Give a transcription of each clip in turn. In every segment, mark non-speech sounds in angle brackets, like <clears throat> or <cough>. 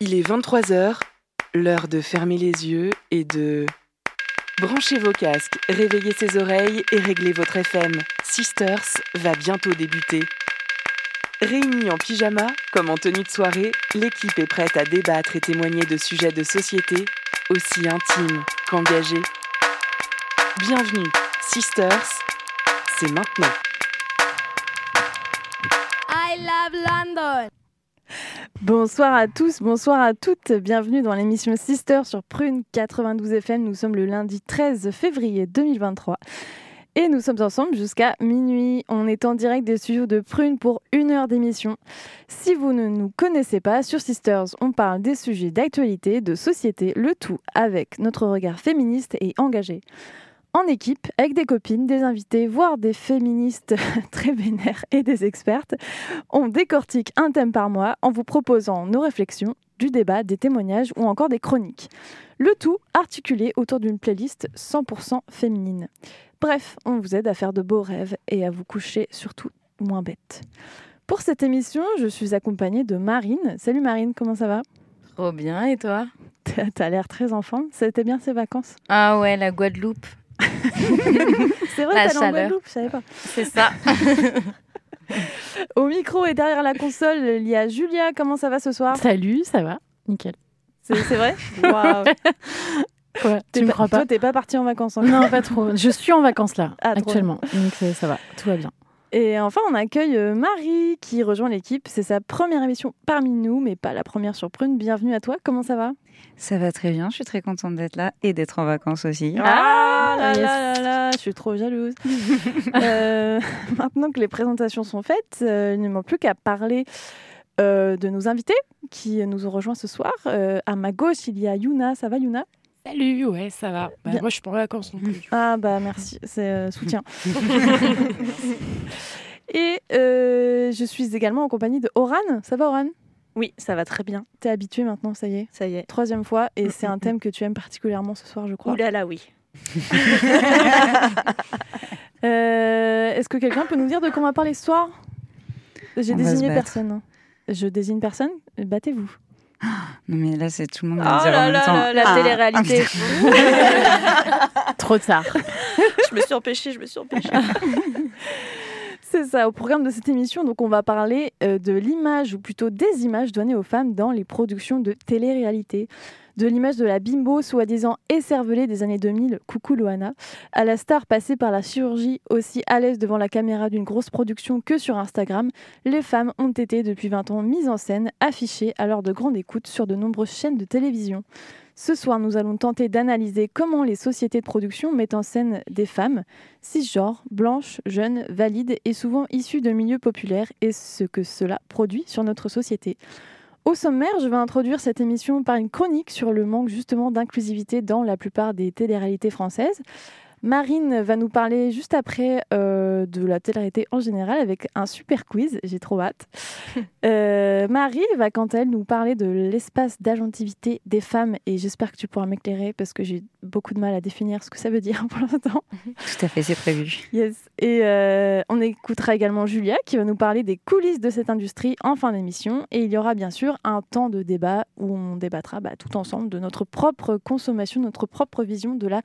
Il est 23h, l'heure de fermer les yeux et de... Branchez vos casques, réveillez ses oreilles et réglez votre FM. Sisters va bientôt débuter. Réunis en pyjama, comme en tenue de soirée, l'équipe est prête à débattre et témoigner de sujets de société aussi intimes qu'engagés. Bienvenue, Sisters, c'est maintenant. I love London. Bonsoir à tous, bonsoir à toutes. Bienvenue dans l'émission Sister sur Prune 92 FM. Nous sommes le lundi 13 février 2023 et nous sommes ensemble jusqu'à minuit. On est en direct des studios de Prune pour une heure d'émission. Si vous ne nous connaissez pas, sur Sisters, on parle des sujets d'actualité, de société, le tout avec notre regard féministe et engagé en équipe, avec des copines, des invités, voire des féministes <laughs> très vénères et des expertes. On décortique un thème par mois en vous proposant nos réflexions, du débat, des témoignages ou encore des chroniques. Le tout articulé autour d'une playlist 100% féminine. Bref, on vous aide à faire de beaux rêves et à vous coucher surtout moins bête. Pour cette émission, je suis accompagnée de Marine. Salut Marine, comment ça va? Trop bien, et toi? T'as l'air très en forme. C'était bien ces vacances? Ah ouais, la Guadeloupe. <laughs> C'est vrai, La en chaleur. Guadeloupe, je savais pas. C'est ça. <laughs> Au micro et derrière la console, il y a Julia. Comment ça va ce soir? Salut, ça va? Nickel. C'est c'est vrai? <laughs> Waouh. Tu me pas- crois pas Toi, t'es pas partie en vacances encore. Non, pas trop. Je suis en vacances là, Ah, actuellement. Donc ça va, tout va bien. Et enfin, on accueille euh, Marie qui rejoint l'équipe. C'est sa première émission parmi nous, mais pas la première sur Prune. Bienvenue à toi. Comment ça va? Ça va très bien, je suis très contente d'être là et d'être en vacances aussi. Ah là yes. là là là, je suis trop jalouse. <laughs> Euh, maintenant que les présentations sont faites, euh, il ne manque plus qu'à parler euh, de nos invités qui nous ont rejoints ce soir. À ma gauche, il y a Yuna. Ça va, Yuna? Salut, ouais, ça va. Bah, moi, je suis pas en vacances non plus. Ah bah merci, c'est euh, soutien. <laughs> <laughs> Et euh, je suis également en compagnie de Oran. Ça va Oran? Oui, ça va très bien. T'es habitué maintenant, ça y est? Ça y est. Troisième fois, et <laughs> c'est un thème que tu aimes particulièrement ce soir, je crois. Ouh là là, oui. Euh, Est-ce que quelqu'un peut nous dire de quoi on va parler ce soir? J'ai désigné personne. Je désigne personne, battez-vous. Non mais là c'est tout le monde Oh en là même là temps. là, la Ah, télé-réalité. <laughs> Trop tard. je me suis empêchée, je me suis empêchée. <laughs> C'est ça, au programme de cette émission, donc on va parler euh, de l'image, ou plutôt des images données aux femmes dans les productions de télé-réalité. De l'image de la bimbo soi-disant écervelée des années 2000, coucou Loana, à la star passée par la chirurgie aussi à l'aise devant la caméra d'une grosse production que sur Instagram, les femmes ont été depuis 20 ans mises en scène, affichées à l'heure de grande écoute sur de nombreuses chaînes de télévision. Ce soir, nous allons tenter d'analyser comment les sociétés de production mettent en scène des femmes, cisgenres, blanches, jeunes, valides et souvent issues de milieux populaires et ce que cela produit sur notre société. Au sommaire, je vais introduire cette émission par une chronique sur le manque justement d'inclusivité dans la plupart des téléréalités françaises. Marine va nous parler juste après euh, de la télé-réalité en général avec un super quiz, j'ai trop hâte. <laughs> Euh, Marie va quant à elle nous parler de l'espace d'agentivité des femmes et j'espère que tu pourras m'éclairer parce que j'ai beaucoup de mal à définir ce que ça veut dire <laughs> pour l'instant. Tout à fait, c'est prévu. Yes. Et euh, on écoutera également Julia qui va nous parler des coulisses de cette industrie en fin d'émission. Et il y aura bien sûr un temps de débat où on débattra bah, tout ensemble de notre propre consommation, notre propre vision de la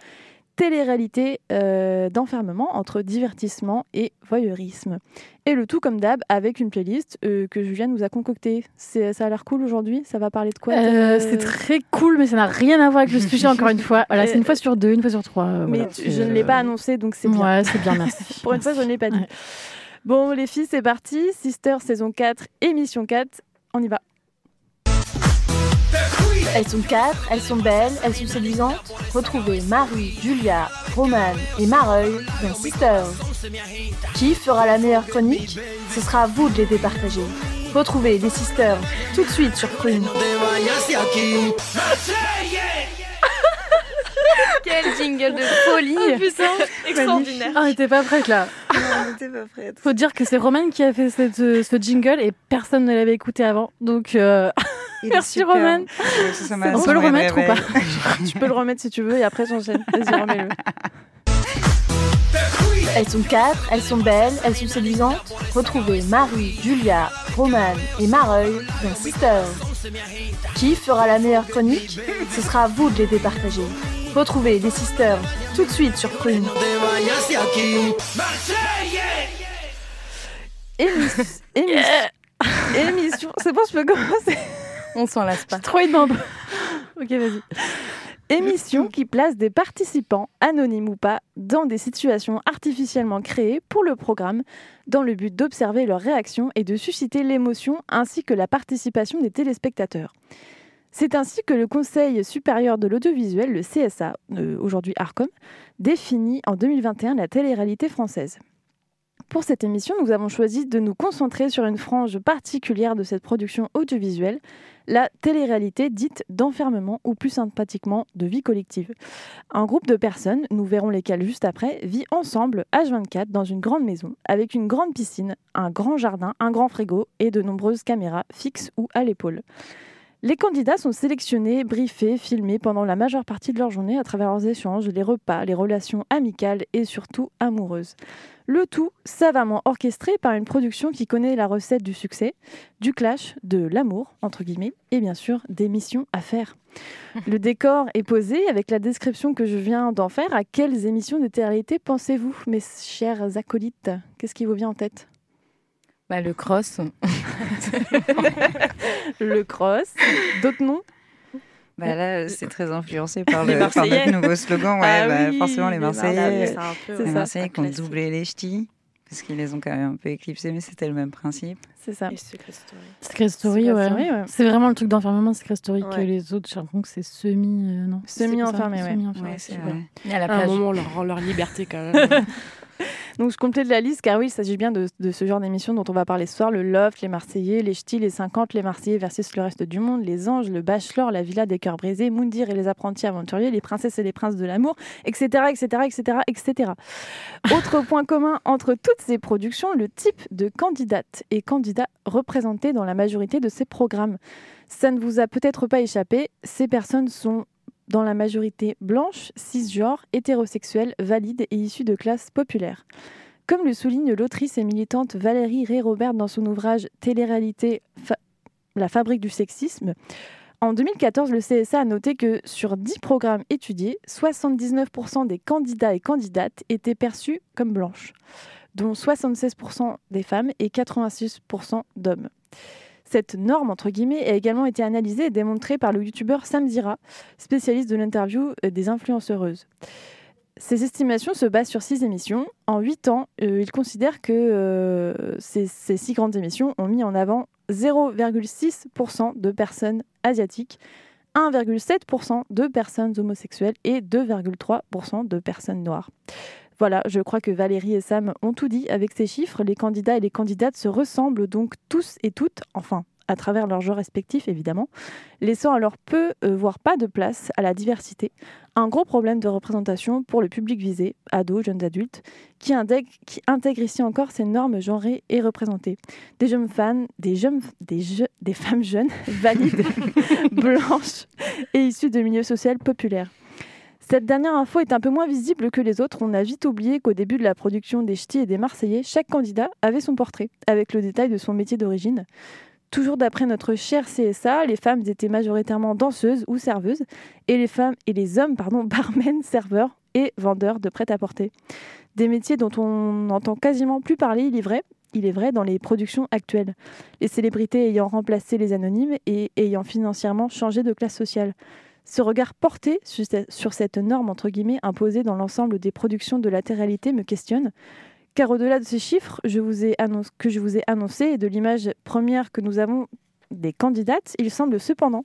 télé-réalité euh, d'enfermement entre divertissement et voyeurisme. Et le tout comme d'hab avec une playlist euh, que Julia nous a concoctée. C'est- Ça a l'air cool aujourd'hui Ça va parler de quoi Euh, C'est très cool, mais ça n'a rien à voir avec le <laughs> sujet, encore une fois. Voilà, c'est une fois sur deux, une fois sur trois. Mais voilà, tu- c'est, je ne l'ai pas annoncé donc c'est bien. Ouais, c'est bien, merci. <laughs> Pour une fois, je ne l'ai pas dit. Ouais. Bon, les filles, c'est parti. Sister, saison 4, émission 4. On y va. Elles sont quatre, elles sont belles, elles sont séduisantes. Retrouvez Marie, Julia, Romane et Mareuil dans Sisters. Qui fera la meilleure chronique? Ce sera à vous de les départager. Retrouvez les Sisters tout de suite sur Prune. <laughs> Quel jingle de folie. putain, <laughs> Extraordinaire. Ah, t'es pas prête là. on était pas prête. Faut dire que c'est Roman qui a fait cette, euh, ce jingle et personne ne l'avait écouté avant. Donc, euh, <laughs> Merci, Roman. On peut le remettre ou pas <laughs> Tu peux le remettre si tu veux et après j'enchaîne. Vas-y, remets-le. Elles sont quatre, elles sont belles, elles sont séduisantes. Retrouvez Marie, Julia, Romane et Mareuil dans Sisters. Qui fera la meilleure chronique? Ce sera à vous de les départager. Retrouvez les sisters tout de suite sur Prune. Émis- émis- Émission. C'est bon, je peux commencer. On s'en lasse pas. Trop énorme. <laughs> ok, vas-y. Émission qui place des participants, anonymes ou pas, dans des situations artificiellement créées pour le programme, dans le but d'observer leurs réactions et de susciter l'émotion ainsi que la participation des téléspectateurs. C'est ainsi que le Conseil supérieur de l'audiovisuel, le CSA, euh, aujourd'hui ARCOM, définit en 2021 la télé-réalité française. Pour cette émission, nous avons choisi de nous concentrer sur une frange particulière de cette production audiovisuelle, la télé-réalité dite d'enfermement ou plus sympathiquement de vie collective. Un groupe de personnes, nous verrons lesquelles juste après, vit ensemble H24 dans une grande maison avec une grande piscine, un grand jardin, un grand frigo et de nombreuses caméras fixes ou à l'épaule. Les candidats sont sélectionnés, briefés, filmés pendant la majeure partie de leur journée à travers leurs échanges, les repas, les relations amicales et surtout amoureuses. Le tout savamment orchestré par une production qui connaît la recette du succès, du clash, de l'amour, entre guillemets, et bien sûr des missions à faire. <laughs> Le décor est posé avec la description que je viens d'en faire. À quelles émissions de télé-réalité pensez-vous, mes chers acolytes? Qu'est-ce qui vous vient en tête? Bah, le cross. <laughs> Le cross, d'autres noms? Bah là, c'est très influencé par, Les le, par Marseillais. notre nouveau slogan. Ouais, Ah bah, oui, forcément, les les Marseillais. Les. Marseillais qui ont doublé les ch'tis, parce qu'ils les ont quand même un peu éclipsés, mais c'était le même principe. C'est ça. Et Secret Story. Secret Story, Secret ouais. Story, ouais. C'est vraiment le truc d'enfermement Secret Story que les autres, j'ai l'impression que c'est semi. euh, non. Semi-enfermé, C'est ça, ouais. Semi-enfermé. Ouais, c'est ouais. vrai. Et à la À un plage. moment, on leur rend leur liberté quand même. <laughs> <laughs> Donc je complète la liste car oui, il s'agit bien de, de ce genre d'émission dont on va parler ce soir. Le Loft, les Marseillais, les Ch'tis, les 50, les Marseillais versus le reste du monde, les Anges, le Bachelor, la Villa des cœurs brisés, Moundir et les apprentis aventuriers, les princesses et les princes de l'amour, etc., etc., etc., etc. Autre <laughs> point commun entre toutes ces productions, le type de candidate et candidat représentés dans la majorité de ces programmes. Ça ne vous a peut-être pas échappé, ces personnes sont dans la majorité blanches, cisgenres, hétérosexuelles, valides et issues de classes populaires. Comme le souligne l'autrice et militante Valérie Ré-Robert dans son ouvrage Télé-réalité, La fabrique du sexisme, en 2014, le CSA a noté que sur 10 programmes étudiés, 79% des candidats et candidates étaient perçus comme blanches, dont 76% des femmes et 86% d'hommes. Cette norme, entre guillemets, a également été analysée et démontrée par le youtubeur Sam Zira, spécialiste de l'interview euh, des influenceuses. Ces estimations se basent sur six émissions. En huit ans, euh, il considère que euh, ces, ces six grandes émissions ont mis en avant 0,6% de personnes asiatiques, 1,7% de personnes homosexuelles et 2,3% de personnes noires. Voilà, je crois que Valérie et Sam ont tout dit avec ces chiffres. Les candidats et les candidates se ressemblent donc tous et toutes, enfin, à travers leurs genres respectifs évidemment, laissant alors peu, euh, voire pas de place à la diversité. Un gros problème de représentation pour le public visé, ados, jeunes adultes, qui intègre, ici encore ces normes genrées et représentées. Des jeunes fans, des, jeunes, des, des femmes jeunes, <laughs> valides, <laughs> blanches et issues de milieux sociaux populaires. Cette dernière info est un peu moins visible que les autres. On a vite oublié qu'au début de la production des Ch'tis et des Marseillais, chaque candidat avait son portrait, avec le détail de son métier d'origine. Toujours d'après notre cher CSA, les femmes étaient majoritairement danseuses ou serveuses, et les femmes et les hommes, pardon, <laughs> barmen, serveurs et vendeurs de prêt-à-porter. Des métiers dont on n'entend quasiment plus parler, il est vrai, il est vrai, dans les productions actuelles. Les célébrités ayant remplacé les anonymes et ayant financièrement changé de classe sociale. Ce regard porté sur ce- sur cette norme entre guillemets imposée dans l'ensemble des productions de la télé-réalité me questionne, car au-delà de ces chiffres que je vous ai annoncés et de l'image première que nous avons des candidates, il semble cependant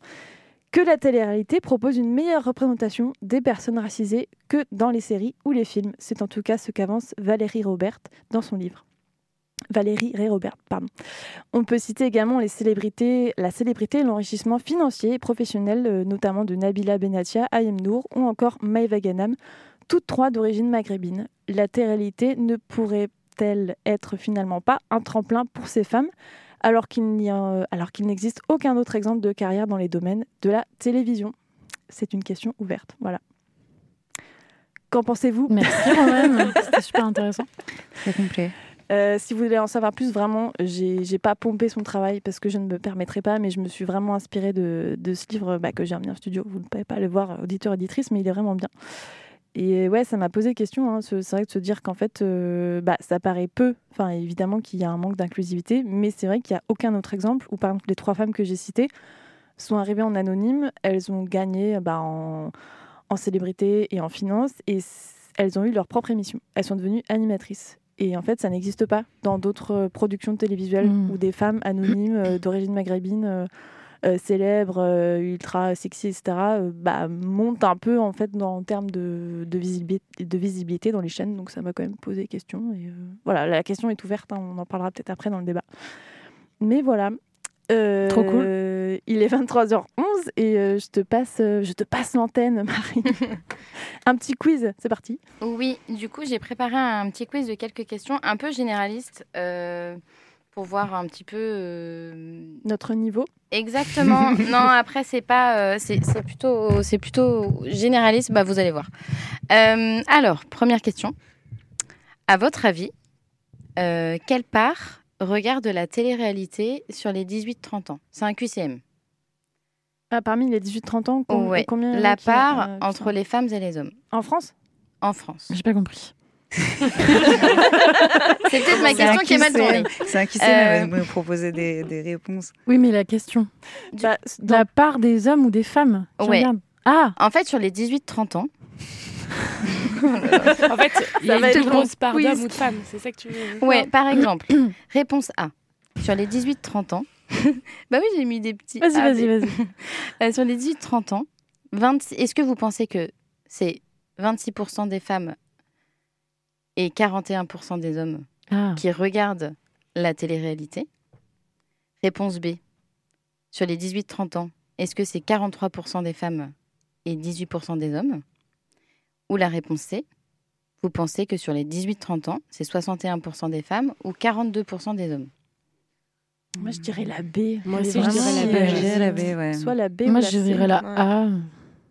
que la télé-réalité propose une meilleure représentation des personnes racisées que dans les séries ou les films. C'est en tout cas ce qu'avance Valérie Robert dans son livre. Valérie Ray Robert, pardon. On peut citer également les célébrités, la célébrité et l'enrichissement financier et professionnel, euh, notamment de Nabila Benatia, Ayem Nour ou encore Maïva Ganam, toutes trois d'origine maghrébine. La télé-réalité ne pourrait-elle être finalement pas un tremplin pour ces femmes alors qu'il n'y a- alors qu'il n'existe aucun autre exemple de carrière dans les domaines de la télévision? C'est une question ouverte. Voilà. Qu'en pensez-vous? Merci Roman, c'était super intéressant. C'est complet. Euh, si vous voulez en savoir plus, vraiment, j'ai pas pompé son travail parce que je ne me permettrai pas, mais je me suis vraiment inspirée de, ce livre bah, que j'ai remis en studio. Vous ne pouvez pas le voir, auditeur, auditrice, mais il est vraiment bien. Et ouais, ça m'a posé question. hein, ce- C'est vrai de se dire qu'en fait, euh, bah, ça paraît peu. Enfin, évidemment qu'il y a un manque d'inclusivité, mais c'est vrai qu'il n'y a aucun autre exemple où, par exemple, les trois femmes que j'ai citées sont arrivées en anonyme. Elles ont gagné bah, en, en célébrité et en finance, et elles ont eu leur propre émission. Elles sont devenues animatrices. Et en fait, ça n'existe pas dans d'autres euh, productions télévisuelles Mm. où des femmes anonymes euh, d'origine maghrébine, euh, célèbres, euh, ultra sexy, etc., bah, montent un peu en fait dans, en termes de, de, visibilité, de visibilité dans les chaînes. Donc ça m'a quand même posé question. Et voilà, la question est ouverte. hein, on en parlera peut-être après dans le débat. Mais voilà. Euh, Trop cool. Il est 23h11 et euh, je te passe, euh, je te passe l'antenne, <laughs> Marie. un petit quiz, c'est parti. Oui, du coup, j'ai préparé un petit quiz de quelques questions un peu généralistes euh, pour voir un petit peu. euh, Notre niveau. Exactement. <laughs> non, après, c'est pas. euh, c'est plutôt, c'est plutôt généraliste. Bah, vous allez voir. Euh, alors, première question. À votre avis, euh, quelle part regarde la télé-réalité sur les 18-30 ans C'est un QCM. Ah, parmi les 18-30 ans, com- Ouais. combien La qui- part euh, qui entre les femmes et les hommes En France? En France. J'ai pas compris. <laughs> C'est peut-être ma question qui est mal tournée. C'est un QCM, Euh, vous me proposez des, des réponses. Oui, mais la question. Bah, De la part des hommes ou des femmes? Qui Ouais. Ah En fait, sur les 18-30 ans, En fait, il y a va une Quiz. d'hommes ou de femmes, c'est ça que tu veux Ouais, par <clears throat> exemple, réponse A. Sur les 18-30 ans. <laughs> bah oui, j'ai mis des petits. Vas-y, vas-y, vas-y. <laughs> Euh, sur les 18-30 ans, 26 est-ce que vous pensez que c'est 26% des femmes et 41% des hommes Ah. qui regardent la télé-réalité? Réponse B. Sur les 18-30 ans, est-ce que c'est 43% des femmes et 18% des hommes? Ou la réponse C. Vous pensez que sur les 18-30 ans, c'est 61% des femmes ou 42% des hommes? Moi, je dirais la B. Moi aussi, je dirais la B. euh, Je dirais la B, ouais. Soit la B ou Moi, la je C. dirais la A.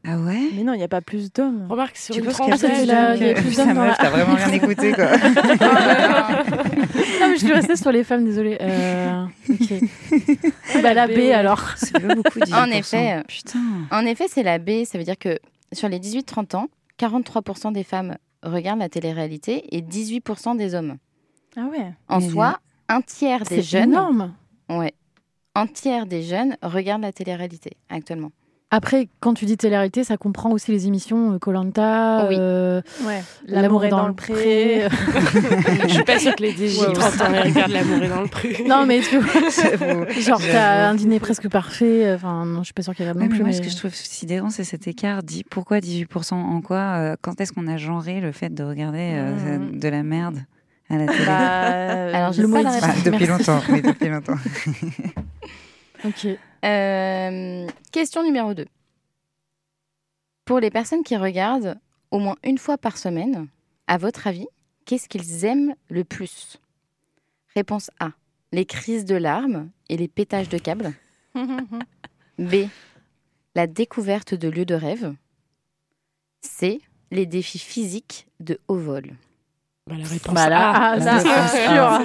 Ah ouais? Mais non, il n'y a pas plus d'hommes. Remarque, sur Tu une Ah, la- il y a euh, plus <laughs> d'hommes meuf, t'as vraiment rien <laughs> écouté, quoi. Non, mais je <laughs> suis restée sur les femmes, désolée. Euh, ok. bah, la B alors. C'est pas beaucoup, 18%. En effet. Putain. En effet, c'est la B. Ça veut dire que sur les 18-30 ans, 43% des femmes regardent la télé-réalité et 18% des hommes. Ah ouais. En Mais- soi, un tiers des C'est jeunes, énorme. ouais, un tiers des jeunes regardent la télé-réalité actuellement. Après, quand tu dis télé-réalité, ça comprend aussi les émissions Colanta, Oui. Ouais. L'amour est dans, le pré. <laughs> Je suis pas sûre que les 18 30 ans ils regardent l'amour est dans le pré. non, mais tu vois, <laughs> genre, t'as un dîner presque parfait. Enfin, non, je suis pas sûre qu'il y a Ouais, non mais plus. moi, mais- ce que je trouve sidérant, c'est cet écart. Dit pourquoi 18% en quoi euh, Quand est-ce qu'on a genré le fait de regarder euh, Mhm. de la merde à la télé? Bah, <laughs> Alors, le pas la. Bah. Depuis longtemps. Oui, depuis longtemps. Ok. Euh, question numéro 2. Pour les personnes qui regardent au moins une fois par semaine, à votre avis, qu'est-ce qu'ils aiment le plus? Réponse A. Les crises de larmes et les pétages de câbles. B. La découverte de lieux de rêve. C. Les défis physiques de haut vol. Bah, la réponse Bah là, ah, ça,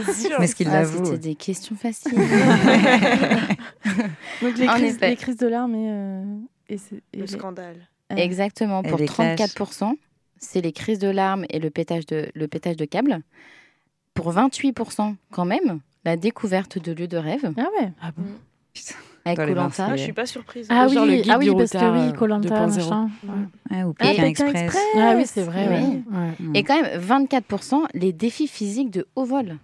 sûr. sûr. Mais ce qu'il Ah. C'était des questions faciles. <laughs> Donc les crises, effet. les crises de larmes et, euh, et, c'est- et Le les- scandale. euh, Exactement, Et pour les clashs. 34%, c'est les crises de larmes et le pétage de, le pétage de câbles. Pour 28%, quand même, la découverte de lieux de rêve Ah ouais. Ah bon? Avec Koh-Lanta. Ah, je suis pas surprise. Ah Genre le oui, guide ah oui du parce que oui, euh, Colanta, 2.0. machin. Ouais. Ah, ou Ah, Pékin Express. Express. Ah oui, c'est vrai. Oui. ouais. Ouais. Mm. Et quand même, 24%, les défis physiques de haut vol.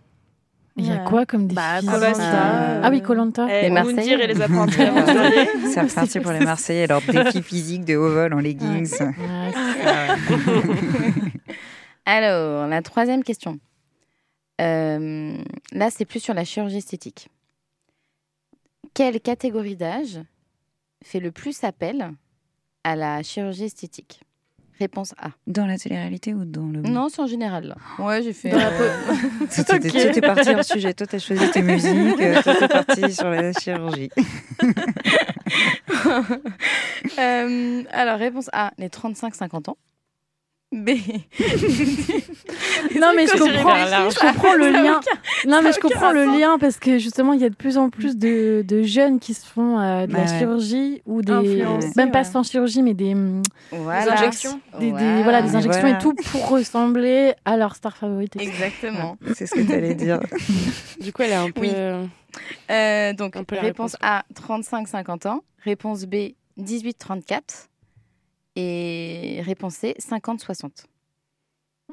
Il y a Ouais. quoi comme défi Bah, Koh-Lanta, Ah oui, Colanta. Eh, Les Marseillais. Et les apprentis. <laughs> C'est <laughs> reparti pour les Marseillais, leur défi <laughs> physique de haut vol en leggings. Alors, la troisième question. Euh, là, c'est plus sur la chirurgie esthétique. Quelle catégorie d'âge fait le plus appel à la chirurgie esthétique? Réponse A. Dans la télé-réalité ou dans le. Non, c'est en général. Là. Ouais, j'ai fait. Euh, <laughs> Tout, tout est parti en sujet. Toi, t'as choisi tes musiques. euh, Toi, t'es parti sur la chirurgie. <laughs> Euh, alors, réponse A, les 35-50 ans. B. Non, mais je comprends, je le a lien. Non, mais je comprends le lien parce que justement, il y a de plus en plus de, de jeunes qui se font euh, de la Ouais, ouais. chirurgie ou des. Même pas ouais. sans chirurgie, mais des. hum, injections. Des, des- voilà, des injections voilà. et tout pour ressembler à leur star favorite. Exactement. C'est ce que tu allais dire. <laughs> Du coup, elle est un peu. Oui. Euh, donc, réponse, A, 35-50 ans. Réponse B, 18-34. Et réponse C, 50-60.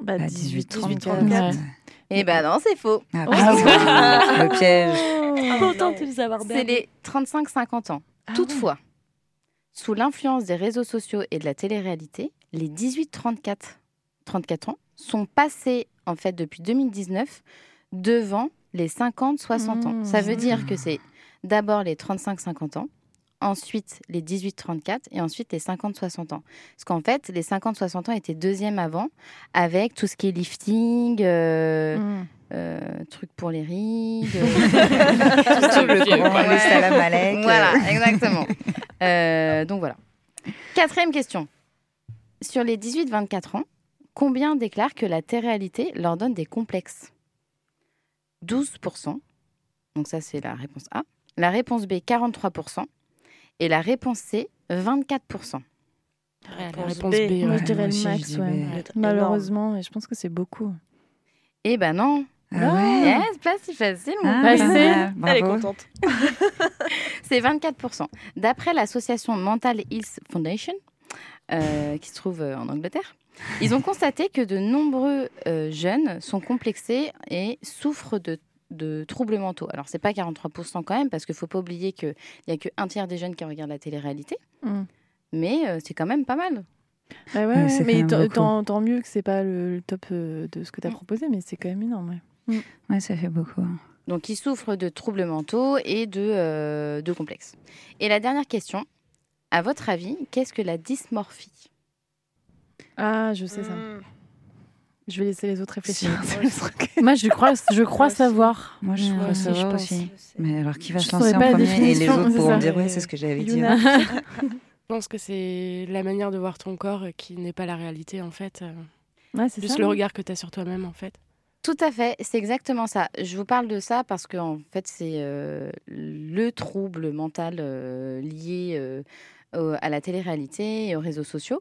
Bah, Bah, 18, 18, 34. 34. Ouais. Eh ben non, c'est faux. Ah, Oh. putain, <laughs> le piège. Contente de les avoir C'est les 35-50 ans. Ah Toutefois, sous l'influence des réseaux sociaux et de la télé-réalité, les 18-34 34 ans sont passés, en fait, depuis 2019, devant les 50-60 ans. Mmh. Ça veut dire que c'est d'abord les 35-50 ans, ensuite les 18-34 et ensuite les 50-60 ans. Parce qu'en fait, les 50-60 ans étaient deuxième avant, avec tout ce qui est lifting, euh, Mm. euh, trucs pour les rides. <laughs> Tout le vieux, grand, quoi. le salam alek. Voilà, exactement. <laughs> Euh, donc voilà. Quatrième question. Sur les 18-24 ans, combien déclarent que la télé-réalité leur donne des complexes? 12%. Donc ça, c'est la réponse A. La réponse B, 43%. Et la réponse C, 24%. La Réponse réponse B. B. Moi, ouais. je dirais le max, ouais. Malheureusement, et je pense que c'est beaucoup. Eh ben non. Ah ouais. C'est pas si facile. mon Ah, Bah. Elle est contente. <laughs> C'est 24%. D'après l'association Mental Health Foundation, euh, qui se trouve euh, en Angleterre, ils ont constaté que de nombreux euh, jeunes sont complexés et souffrent de, de troubles mentaux. Alors, c'est pas 43% quand même, parce qu'il faut pas oublier qu'il n'y a qu'un tiers des jeunes qui regardent la télé-réalité. Mm. Mais euh, c'est quand même pas mal. Bah ouais, Ouais, mais tant- mieux que c'est pas le, le top euh, de ce que tu as proposé, mais c'est quand même énorme. ouais. Ouais, ça fait beaucoup. hein. Donc, ils souffrent de troubles mentaux et de, euh, de complexes. Et la dernière question, à votre avis, qu'est-ce que la dysmorphie? Ah, je sais ça. Je vais laisser les autres réfléchir. Moi, je crois, je crois Moi aussi. savoir. Moi, je crois savoir pense. aussi. Mais alors, qui va Je se lancer en la premier et les autres pourront dire ouais, c'est ce que j'avais dit. Yuna. <laughs> Je pense que c'est la manière de voir ton corps qui n'est pas la réalité, en fait. euh, Ouais, c'est Juste ça. le regard que tu as sur toi-même, en fait. Tout à fait, c'est exactement ça. Je vous parle de ça parce que en fait, c'est euh, le trouble mental euh, lié euh, au- à la télé-réalité et aux réseaux sociaux.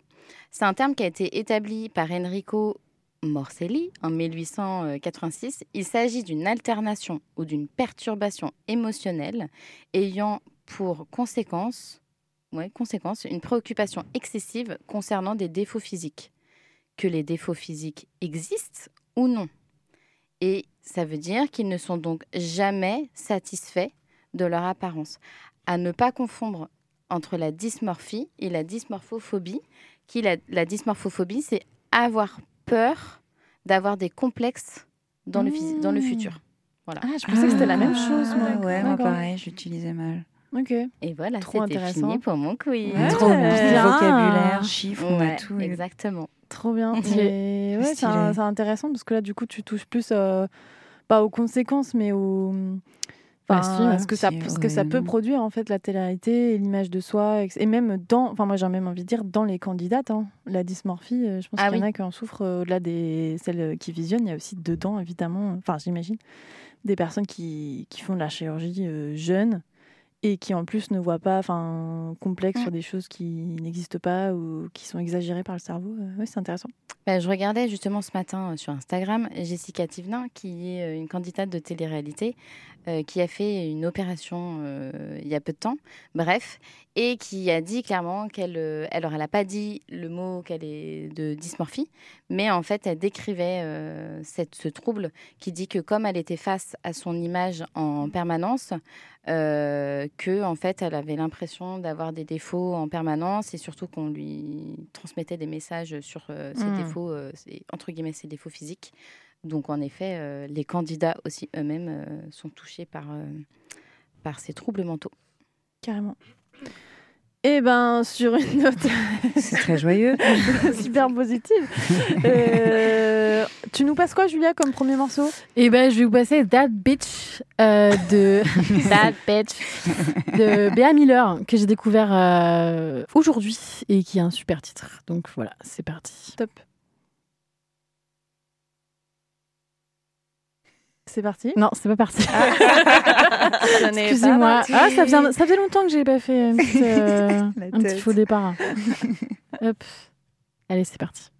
C'est un terme qui a été établi par Enrico Morselli en 1886. Il s'agit d'une alternation ou d'une perturbation émotionnelle ayant pour conséquence, conséquence une préoccupation excessive concernant des défauts physiques. Que les défauts physiques existent ou non. Et ça veut dire qu'ils ne sont donc jamais satisfaits de leur apparence. À ne pas confondre entre la dysmorphie et la dysmorphophobie, qui la, la dysmorphophobie, c'est avoir peur d'avoir des complexes dans, le, phys- dans le Mmh. futur. Ah, je pensais que c'était la même chose, moi. Ah, Ouais, moi pareil, j'utilisais mal. Ok. Et voilà, Trop c'était intéressant. fini pour mon quiz. Ouais. Trop bien. Vocabulaire, chiffres, on a tout. exactement. Trop bien. <laughs> Ouais, c'est intéressant parce que là, du coup, tu touches plus, euh, pas aux conséquences, mais aux. Enfin, si, ce que ça, Si, ce que ouais, ça peut produire en fait la télé-réalité et l'image de soi et même dans enfin moi j'ai même envie de dire dans les candidates hein, la dysmorphie euh, je pense Ah qu'il y en a qui en souffrent euh, au-delà des celles qui visionnent. Il y a aussi dedans évidemment enfin j'imagine des personnes qui, qui font de la chirurgie euh, jeunes et qui en plus ne voient pas enfin complexe sur des choses qui n'existent pas ou qui sont exagérées par le cerveau. Euh, ouais c'est intéressant. Bah, je regardais justement ce matin euh, sur Instagram Jessica Thivenin, qui est euh, une candidate de télé-réalité, euh, qui a fait une opération euh, il y a peu de temps, bref, et qui a dit clairement qu'elle, euh, alors elle n'a pas dit le mot qu'elle est de dysmorphie, mais en fait elle décrivait cette, ce trouble qui dit que comme elle était face à son image en permanence, euh, que en fait elle avait l'impression d'avoir des défauts en permanence et surtout qu'on lui transmettait des messages sur euh, ses Mm. défauts, euh, ses- entre guillemets ses défauts physiques. Donc en effet, euh, les candidats aussi eux-mêmes sont touchés par, par ces troubles mentaux. carrément et ben sur une note <laughs> C'est très joyeux. <laughs> super positive euh, tu nous passes quoi Julia comme premier morceau? Et ben, je vais vous passer That Bitch euh, de <laughs> That Bitch de Béa Miller que j'ai découvert euh, aujourd'hui et qui a un super titre. Donc voilà, c'est parti. top c'est parti? Non, c'est pas parti. <laughs> Pas Excusez-moi. Ah, ça faisait, ça faisait longtemps que j'ai pas fait <laughs> une petite, euh, La un petit faux départ. <laughs> Hop. Allez, c'est parti.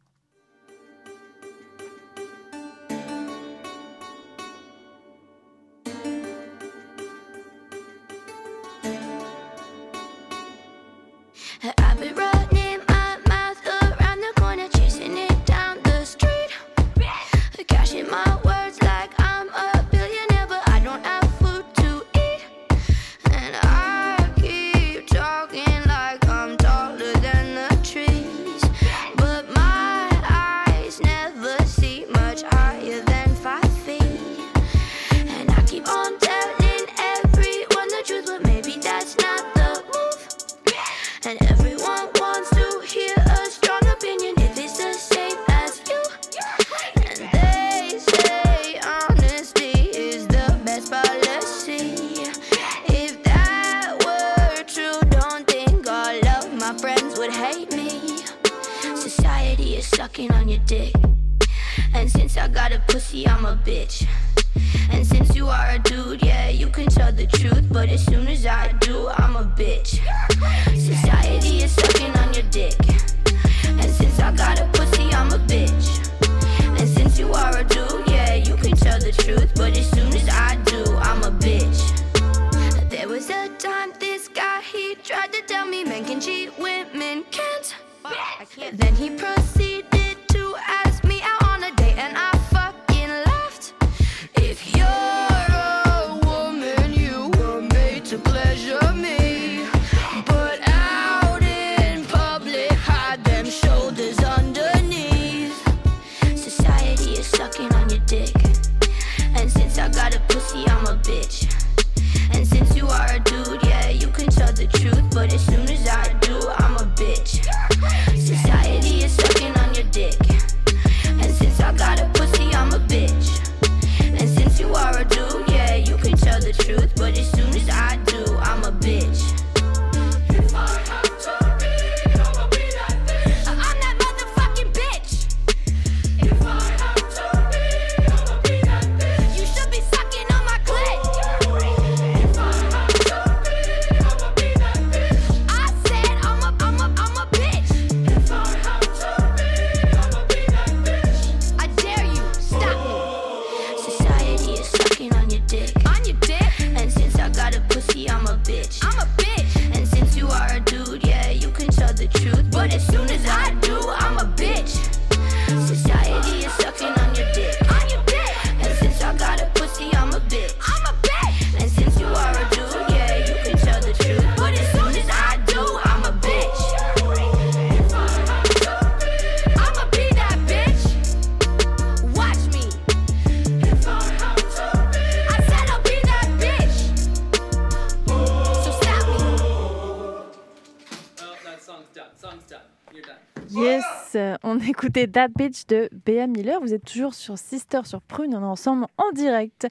On écoutait That Bitch de Bea Miller. Vous êtes toujours sur Sister sur Prune, on est ensemble en direct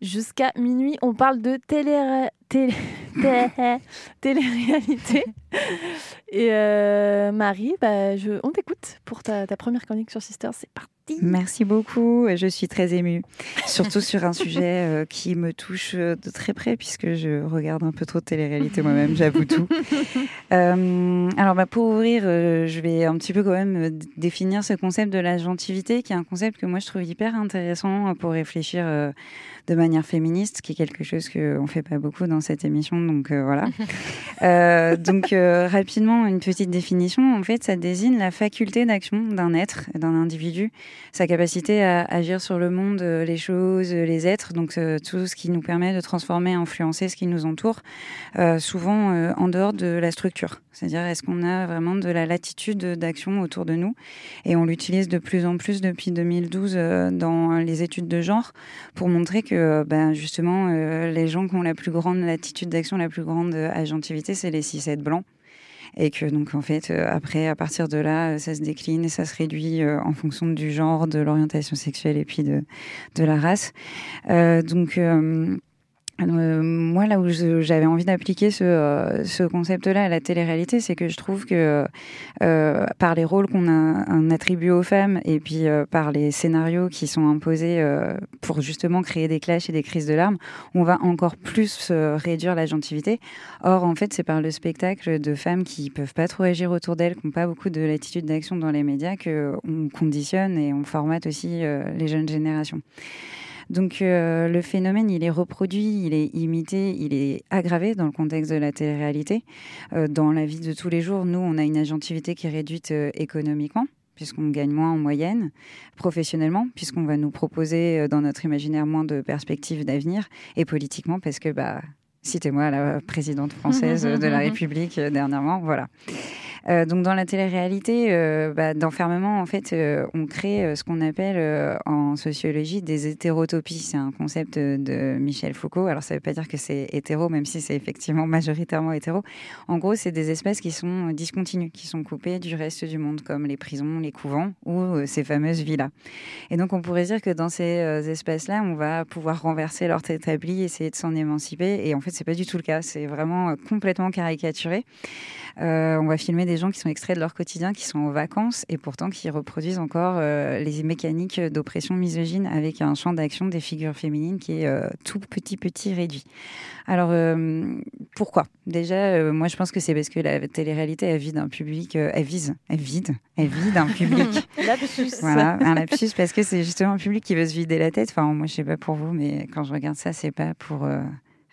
jusqu'à minuit. On parle de télé télé télé-réalité. Et euh, Marie, bah, je, on t'écoute pour ta, ta première chronique sur Sister. C'est parti. Merci beaucoup. Je suis très émue, surtout sur un sujet euh, qui me touche euh, de très près puisque je regarde un peu trop de télé-réalité moi-même, j'avoue tout. <laughs> Euh, alors, bah, pour ouvrir, je vais un petit peu quand même définir ce concept de la gentilité, qui est un concept que moi je trouve hyper intéressant pour réfléchir de manière féministe, qui est quelque chose qu'on fait pas beaucoup dans cette émission. Donc euh, voilà. <laughs> Euh, donc euh, rapidement, une petite définition. En fait, ça désigne la faculté d'action d'un être, d'un individu, sa capacité à agir sur le monde, les choses, les êtres, donc tout ce qui nous permet de transformer, influencer ce qui nous entoure, souvent en dehors de la structure. C'est-à-dire, est-ce qu'on a vraiment de la latitude d'action autour de nous? Et on l'utilise de plus en plus depuis 2012 euh, dans les études de genre pour montrer que, ben, justement, euh, les gens qui ont la plus grande latitude d'action, la plus grande euh, agentivité, c'est les 6-7 blancs. Et que donc en fait euh, après à partir de là ça se décline et ça se réduit en fonction du genre de l'orientation sexuelle et puis de, de la race. Donc euh, moi, là où j'avais envie d'appliquer ce, euh, ce concept-là à la télé-réalité, c'est que je trouve que euh, par les rôles qu'on a un attribué aux femmes et puis par les scénarios qui sont imposés pour justement créer des clashs et des crises de larmes, on va encore plus réduire l'agentivité. Or, en fait, c'est par le spectacle de femmes qui peuvent pas trop agir autour d'elles, qui n'ont pas beaucoup de latitude d'action dans les médias, qu'on conditionne et on formate aussi les jeunes générations. Donc euh, le phénomène, il est reproduit, il est imité, il est aggravé dans le contexte de la télé-réalité. Euh, dans la vie de tous les jours, nous, on a une agentivité qui est réduite euh, économiquement puisqu'on gagne moins en moyenne, professionnellement, puisqu'on va nous proposer dans notre imaginaire moins de perspectives d'avenir, et politiquement, parce que, bah, citez-moi la présidente française <laughs> de la République dernièrement, voilà. Euh, donc dans la télé-réalité, euh, bah, d'enfermement, en fait, euh, on crée ce qu'on appelle en sociologie des hétérotopies. C'est un concept de, Michel Foucault. Alors ça ne veut pas dire que c'est hétéro, même si c'est effectivement <laughs> majoritairement hétéro. En gros, c'est des espèces qui sont discontinues, qui sont coupées du reste du monde, comme les prisons, les couvents ou ces fameuses villas. Et donc on pourrait dire que dans ces espaces-là, on va pouvoir renverser l'ordre établi, essayer de s'en émanciper. Et en fait, c'est pas du tout le cas. C'est vraiment complètement caricaturé. Euh, on va filmer des gens qui sont extraits de leur quotidien, qui sont en vacances et pourtant qui reproduisent encore euh, les mécaniques d'oppression misogyne avec un champ d'action des figures féminines qui est euh, tout petit petit réduit. Alors pourquoi? Déjà, moi je pense que c'est parce que la télé-réalité elle vide un public, elle vise, elle vide, elle vide un public. <laughs> Lapsus. Voilà, un lapsus parce que c'est justement un public qui veut se vider la tête. Enfin, moi je sais pas pour vous, mais quand je regarde ça, c'est pas pour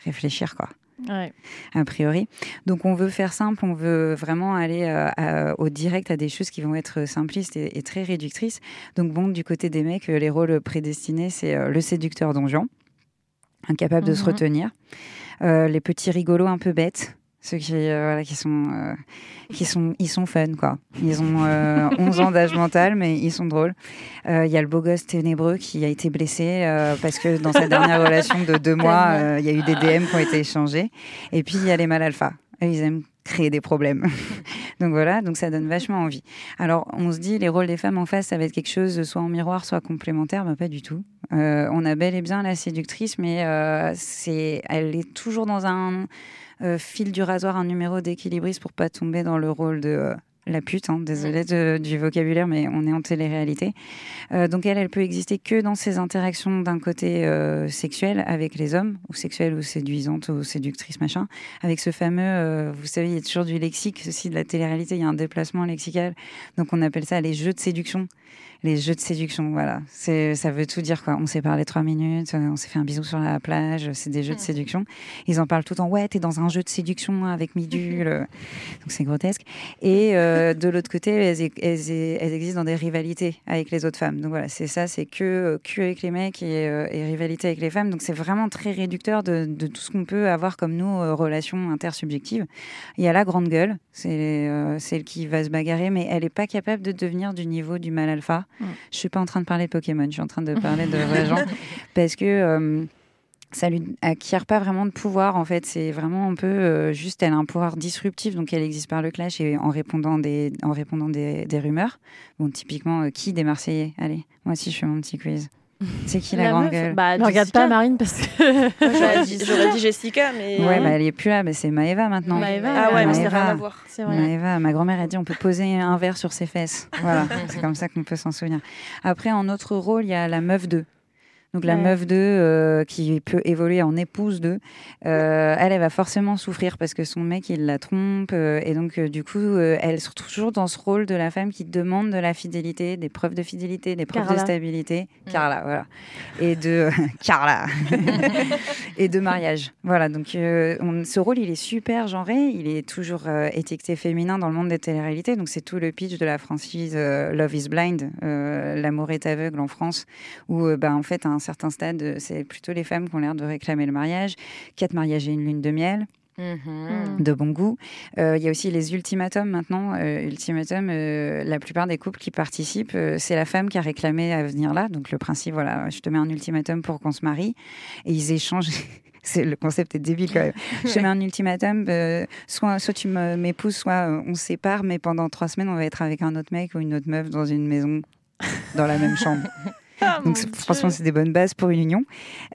réfléchir quoi Ouais. a priori. Donc on veut faire simple, on veut vraiment aller euh, à- au direct à des choses qui vont être simplistes et, et très réductrices. Donc bon, du côté des mecs, euh, les rôles prédestinés, c'est euh, le séducteur donjon, incapable de se Mhm. retenir, Euh, les petits rigolos un peu bêtes. Ceux qui, euh, voilà, qui sont, euh, qui sont, ils sont fun quoi. Ils ont euh, 11 ans d'âge mental, mais ils sont drôles. Euh, Il y a le beau gosse ténébreux qui a été blessé euh, parce que dans sa dernière relation de deux mois, euh, il y a eu des DM qui ont été échangés. Et puis il y a les mâles alpha. Eux, ils aiment créer des problèmes. <laughs> donc voilà, donc ça donne vachement envie. Alors on se dit les rôles des femmes en face, ça va être quelque chose soit en miroir, soit complémentaire, mais pas du tout. Euh, on a bel et bien la séductrice, mais euh, c'est, elle est toujours dans un fil du rasoir, un numéro d'équilibriste pour pas tomber dans le rôle de euh, la pute. Hein, désolée du vocabulaire, mais on est en télé-réalité. Euh, donc elle, elle peut exister que dans ses interactions d'un côté euh, sexuel avec les hommes, ou sexuelle ou séduisante ou séductrice machin, avec ce fameux, euh, vous savez, il y a toujours du lexique, ceci de la télé-réalité, il y a un déplacement lexical, donc on appelle ça les jeux de séduction. Les jeux de séduction, voilà. C'est, ça veut tout dire, quoi. On s'est parlé trois minutes, euh, on s'est fait un bisou sur la plage, c'est des jeux de séduction. Ils en parlent tout le temps. Ouais, t'es dans un jeu de séduction avec Midule. <laughs> euh, Donc c'est grotesque. Et euh, de l'autre côté, elles, elles- elles existent dans des rivalités avec les autres femmes. Donc voilà, c'est ça, c'est que, que avec les mecs et, euh, et rivalité avec les femmes. Donc c'est vraiment très réducteur de, de tout ce qu'on peut avoir comme nous, euh, relations intersubjectives. Il y a la grande gueule, c'est euh, celle qui va se bagarrer, mais elle n'est pas capable de devenir du niveau du mal alpha. Mm. Je suis pas en train de parler de Pokémon, je suis en train de parler de vrais gens. <laughs> Parce que. euh, ça lui acquiert pas vraiment de pouvoir en fait c'est vraiment un peu euh, juste elle a un pouvoir disruptif donc elle existe par le clash et en répondant des en répondant des, des rumeurs bon typiquement euh, qui des Marseillais? Allez moi aussi je fais mon petit quiz c'est qui la, La grande gueule bah, Ne regarde pas Marine parce que. <laughs> <laughs> J'aurais dit, Jessica, mais. ouais bah, elle est plus là mais c'est Maëva maintenant Maëva, Ah ouais, mais Maëva. rien à voir. C'est vrai. Maëva, ma grand-mère a dit on peut poser un verre sur ses fesses. Voilà, <laughs> c'est comme ça qu'on peut s'en souvenir. Après, en autre rôle, il y a la meuf 2. Donc la Ouais. meuf 2 euh, qui peut évoluer en épouse 2, euh, elle, elle va forcément souffrir parce que son mec, il la trompe. euh, et donc, du coup, elle se retrouve toujours dans ce rôle de la femme qui demande de la fidélité, des preuves de fidélité, des preuves Carla. de stabilité. Carla, voilà. Et de... <laughs> Carla <laughs> Et de mariage. Voilà, donc on- ce rôle, il est super genré. Il est toujours étiqueté féminin dans le monde des téléréalités. Donc c'est tout le pitch de la franchise Love is Blind, L'amour est aveugle en France, où bah, en fait, à un certain stade, euh, c'est plutôt les femmes qui ont l'air de réclamer le mariage. Quatre mariages et une lune de miel Mhm. de bon goût. Euh, Il y a aussi les ultimatums maintenant. Euh, ultimatum, euh, la plupart des couples qui participent, euh, c'est la femme qui a réclamé à venir là. Donc le principe, voilà, je te mets un ultimatum pour qu'on se marie. Et ils échangent. <laughs> C'est, le concept est débile quand même. Je te mets un ultimatum, euh, soit, soit tu m'épouses, soit euh, on se sépare, mais pendant trois semaines, on va être avec un autre mec ou une autre meuf dans une maison, dans la même chambre. <laughs> Ah, donc franchement, c'est des bonnes bases pour une union.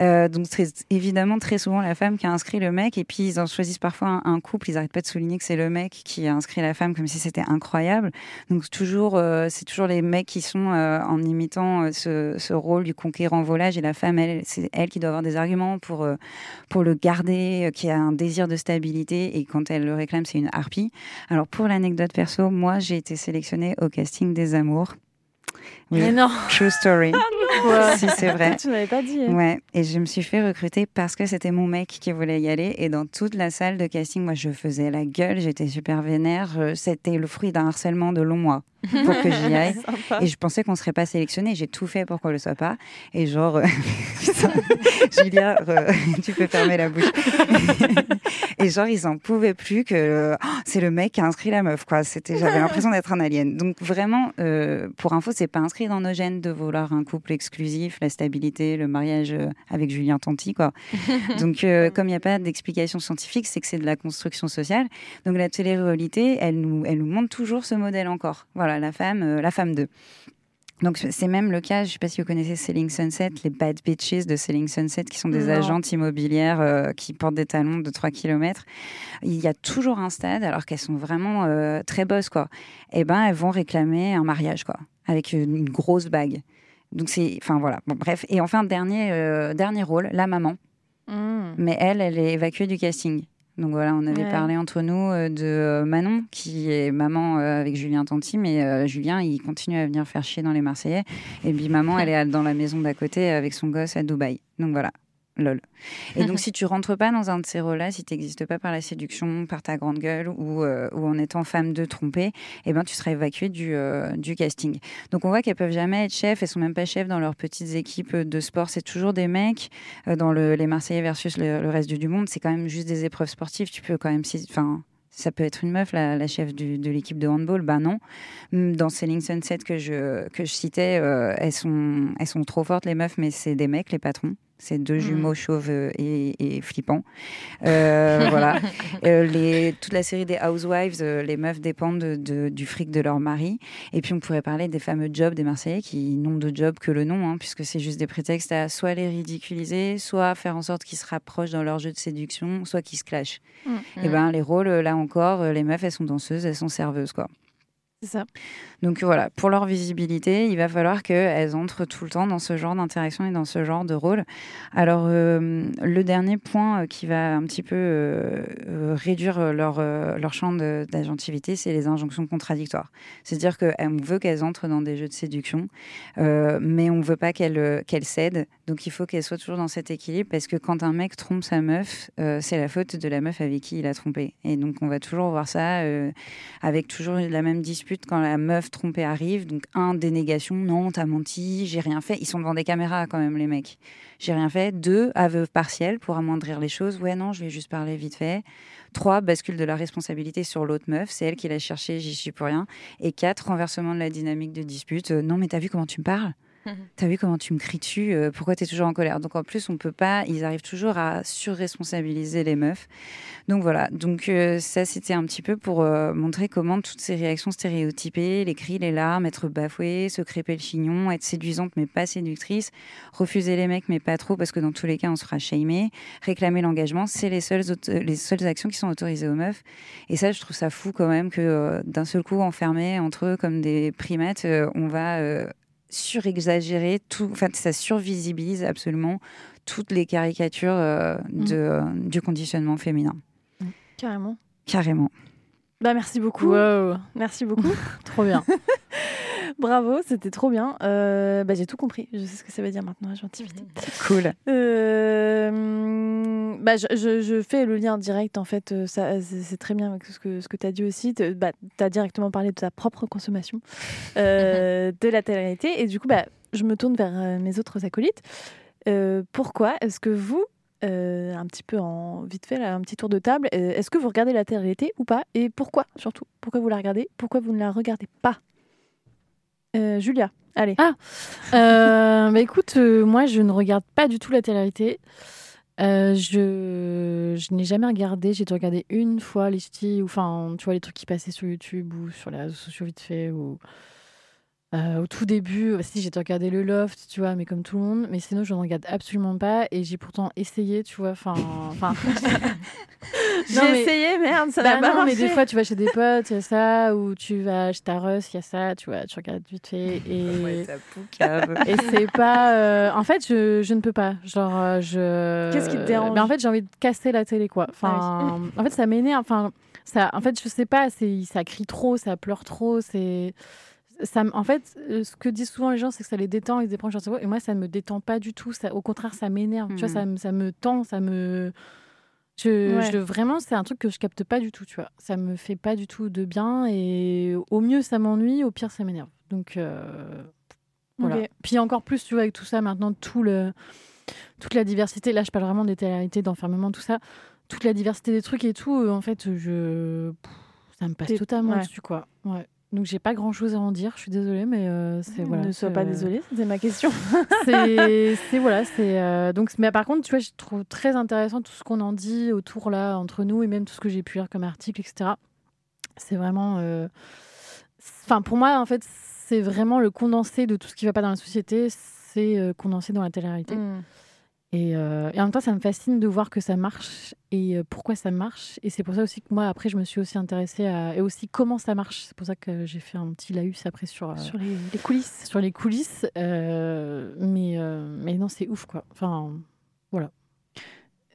Euh, donc très, évidemment, très souvent, la femme qui a inscrit le mec, et puis ils en choisissent parfois un, un couple, ils n'arrêtent pas de souligner que c'est le mec qui a inscrit la femme comme si c'était incroyable. Donc toujours, euh, c'est toujours les mecs qui sont euh, en imitant ce, ce rôle du conquérant volage, et la femme, elle, c'est elle qui doit avoir des arguments pour, pour le garder, qui a un désir de stabilité, et quand elle le réclame, c'est une harpie. Alors pour l'anecdote perso, moi j'ai été sélectionnée au casting des amours. Oui, Mais non. <laughs> True story. Ouais. si c'est vrai. <laughs> Tu m'avais pas dit. hein. Ouais, et je me suis fait recruter parce que c'était mon mec qui voulait y aller. Et dans toute la salle de casting, moi, je faisais la gueule, j'étais super vénère. Euh, C'était le fruit d'un harcèlement de longs mois pour que j'y <laughs> aille. Et je pensais qu'on serait pas sélectionné. J'ai tout fait pour qu'on le soit pas. Et genre, euh, <laughs> Julia, tu peux fermer la bouche. <laughs> et genre, ils en pouvaient plus que Oh, c'est le mec qui a inscrit la meuf. Quoi. C'était, j'avais l'impression d'être un alien. Donc vraiment, euh, pour info, c'est pas inscrit dans nos gènes de vouloir un couple exclusif, la stabilité, le mariage euh, avec Julien Tanti. Quoi. Donc, euh, comme il n'y a pas d'explication scientifique, c'est que c'est de la construction sociale. Donc la télé-réalité, elle nous, elle nous montre toujours ce modèle encore. Voilà, la femme, euh, la femme 2. Donc c'est même le cas, je ne sais pas si vous connaissez Selling Sunset, les bad bitches de Selling Sunset, qui sont des Non. agentes immobilières euh, qui portent des talons de 3 km. Il y a toujours un stade, alors qu'elles sont vraiment euh, très bosses, quoi. Et ben elles vont réclamer un mariage, quoi, avec une, une grosse bague. Donc c'est, enfin voilà, bon bref. Et enfin dernier euh, dernier rôle, la maman. Mmh. Mais elle, elle est évacuée du casting. Donc voilà, on avait Ouais. parlé entre nous euh, de euh, Manon, qui est maman euh, avec Julien Tanti, mais Julien, il continue à venir faire chier dans les Marseillais. Et puis maman, <laughs> elle est dans la maison d'à côté avec son gosse à Dubaï. Donc voilà, lol. Et donc <laughs> si tu rentres pas dans un de ces rôles-là, si tu n'existes pas par la séduction, par ta grande gueule ou, euh, ou en étant femme de trompée, eh ben, tu seras évacuée du, euh, du casting. Donc on voit qu'elles peuvent jamais être chefs, elles sont même pas chefs dans leurs petites équipes de sport. C'est toujours des mecs euh, dans le, les Marseillais versus le, le reste du, monde. C'est quand même juste des épreuves sportives. Tu peux quand même, si, enfin. Ça peut être une meuf, la, la chef du- de l'équipe de handball. Ben non. Hum, Dans Selling Sunset que je, que je citais, elles, sont, elles sont trop fortes, les meufs, mais c'est des mecs, les patrons. C'est deux jumeaux chauves et, et flippants. Euh, voilà. <laughs> Euh, les, toute la série des Housewives, euh, les meufs dépendent de- de- du fric de leur mari. Et puis on pourrait parler des fameux jobs des Marseillais qui n'ont de job que le nom, hein, puisque c'est juste des prétextes à soit les ridiculiser, soit faire en sorte qu'ils se rapprochent dans leur jeu de séduction, soit qu'ils se clashent. Et ben les rôles, là encore, les meufs, elles sont danseuses, elles sont serveuses, quoi. Ça. Donc voilà, pour leur visibilité, il va falloir qu'elles entrent tout le temps dans ce genre d'interaction et dans ce genre de rôle. Alors, euh, le dernier point euh, qui va un petit peu euh, euh, réduire leur, euh, leur champ d'agentivité, c'est les injonctions contradictoires. C'est-à-dire qu'on veut qu'elles entrent dans des jeux de séduction, euh, mais on ne veut pas qu'elles euh, qu'elles cèdent. Donc il faut qu'elles soient toujours dans cet équilibre, parce que quand un mec trompe sa meuf, euh, c'est la faute de la meuf avec qui il a trompé. Et donc on va toujours voir ça euh, avec toujours la même dispute quand la meuf trompée arrive. Donc, un, dénégation, non, t'as menti, j'ai rien fait. Ils sont devant des caméras quand même, les mecs. J'ai rien fait. Deux, aveu partiel pour amoindrir les choses. Ouais, non, je vais juste parler vite fait. Trois, bascule de la responsabilité sur l'autre meuf. C'est elle qui l'a cherché, j'y suis pour rien. Et quatre, renversement de la dynamique de dispute. Euh, non, mais t'as vu comment tu me parles? <laughs> T'as vu comment tu me cries dessus Pourquoi t'es toujours en colère? Donc en plus, on peut pas. Ils arrivent toujours à surresponsabiliser les meufs. Donc voilà. Donc euh, ça, c'était un petit peu pour euh, montrer comment toutes ces réactions stéréotypées, les cris, les larmes, être bafouée, se crêper le chignon, être séduisante mais pas séductrice, refuser les mecs mais pas trop parce que dans tous les cas, on se fera réclamer l'engagement, c'est les seules les seules actions qui sont autorisées aux meufs. Et ça, je trouve ça fou quand même que euh, d'un seul coup, enfermés entre eux comme des primates, on va surexagérer tout. Enfin, ça survisibilise absolument toutes les caricatures euh, de, euh, du conditionnement féminin. Carrément. Carrément. Bah merci beaucoup. Wow. Merci beaucoup. <laughs> Trop bien. <laughs> Bravo, c'était trop bien. Euh, bah, j'ai tout compris. Je sais ce que ça veut dire maintenant, agentivité. Cool. Euh, bah, je, je- je fais le lien direct, en fait. euh, ça, c'est, très bien avec ce que, ce que tu as dit aussi. Tu bah, as directement parlé de ta propre consommation euh, de la télé-réalité. Et du coup, bah, je me tourne vers euh, mes autres acolytes. Euh, pourquoi est-ce que vous, euh, un petit peu en vite fait, là, un petit tour de table, est-ce que vous regardez la télé-réalité ou pas? Et pourquoi, surtout Pourquoi vous la regardez? Pourquoi vous ne la regardez pas? Julia, allez. Euh, bah écoute, moi je ne regarde pas du tout la télé-réalité. Euh, je je n'ai jamais regardé. J'ai dû regarder une fois les ch'tis, ou enfin, tu vois, les trucs qui passaient sur YouTube ou sur les réseaux sociaux vite fait. Ou... Euh, au tout début, bah, si j'ai regardé le Loft, tu vois, mais comme tout le monde, mais sinon je ne regarde absolument pas et j'ai pourtant essayé, tu vois, enfin. <laughs> J'ai mais- essayé, merde, ça Bah n'a pas non, mais des fois tu vas chez des potes, il y a ça, ou tu vas chez ta Russ, il y a ça, tu vois, tu regardes vite fait <laughs> et. Ouais. <laughs> Et c'est pas. euh, En fait, je, je ne peux pas. Genre, euh, je. Qu'est-ce qui te dérange Mais en fait, j'ai envie de casser la télé, quoi. Enfin, en fait, ça m'énerve. Enfin, ça. En fait, je sais pas. C'est, ça crie trop, ça pleure trop. C'est. Ça, en fait, euh, ce que disent souvent les gens, c'est que ça les détend, ils débranchent leur cerveau. Et moi, ça me détend pas du tout. Ça, au contraire, ça m'énerve. Tu vois, ça, me- ça me tend, ça me. Je, Ouais. je- vraiment, c'est un truc que je capte pas du tout, tu vois. Ça me fait pas du tout de bien et au mieux, ça m'ennuie, au pire, ça m'énerve. Donc, euh, voilà. Puis encore plus, tu vois, avec tout ça, maintenant, tout le, toute la diversité, là, je parle vraiment des d'enfermement, tout ça, toute la diversité des trucs et tout, euh, en fait, je... ça me passe totalement ouais. dessus, quoi. Ouais. Donc, j'ai pas grand-chose à en dire, je suis désolée, mais euh, c'est... Voilà, ne sois pas désolée, c'était ma question. <laughs> <laughs> c'est voilà c'est euh, donc mais par contre tu vois je trouve très intéressant tout ce qu'on en dit autour là entre nous et même tout ce que j'ai pu lire comme article etc c'est vraiment euh, enfin pour moi en fait c'est vraiment le condensé de tout ce qui va pas dans la société c'est euh, condensé dans la télé-réalité Mm. Et, euh, et en même temps ça me fascine de voir que ça marche et euh, pourquoi ça marche et c'est pour ça aussi que moi après je me suis aussi intéressée à et aussi comment ça marche c'est pour ça que j'ai fait un petit laïus après sur euh, Sur les, les coulisses. sur les coulisses. euh, mais, euh, mais non, c'est ouf, quoi. Enfin,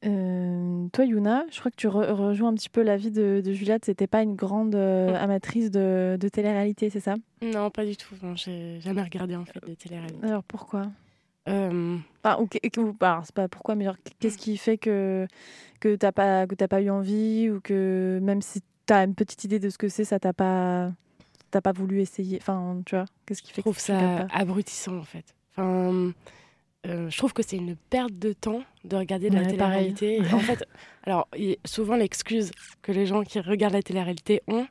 Euh, toi, Yuna, je crois que tu re- rejoins un petit peu l'avis de, de Juliette. C'était pas une grande euh, Mm. amatrice de, de télé-réalité, c'est ça? Non, pas du tout. Bon, j'ai jamais regardé en fait des télé-réalités. Alors pourquoi? Euh, Enfin, ou, ou- bah, c'est pas pourquoi, mais qu'est-ce qui fait que que t'as pas que t'as pas eu envie ou que même si t'as une petite idée de ce que c'est, ça t'a pas t'as pas voulu essayer. Enfin, tu vois, qu'est-ce qui je fait trouve que tu regardes ça abrutissant en fait. Enfin, euh, je trouve que c'est une perte de temps de regarder de la Ouais, télé-réalité. En fait, <laughs> alors souvent l'excuse que les gens qui regardent la télé-réalité ont,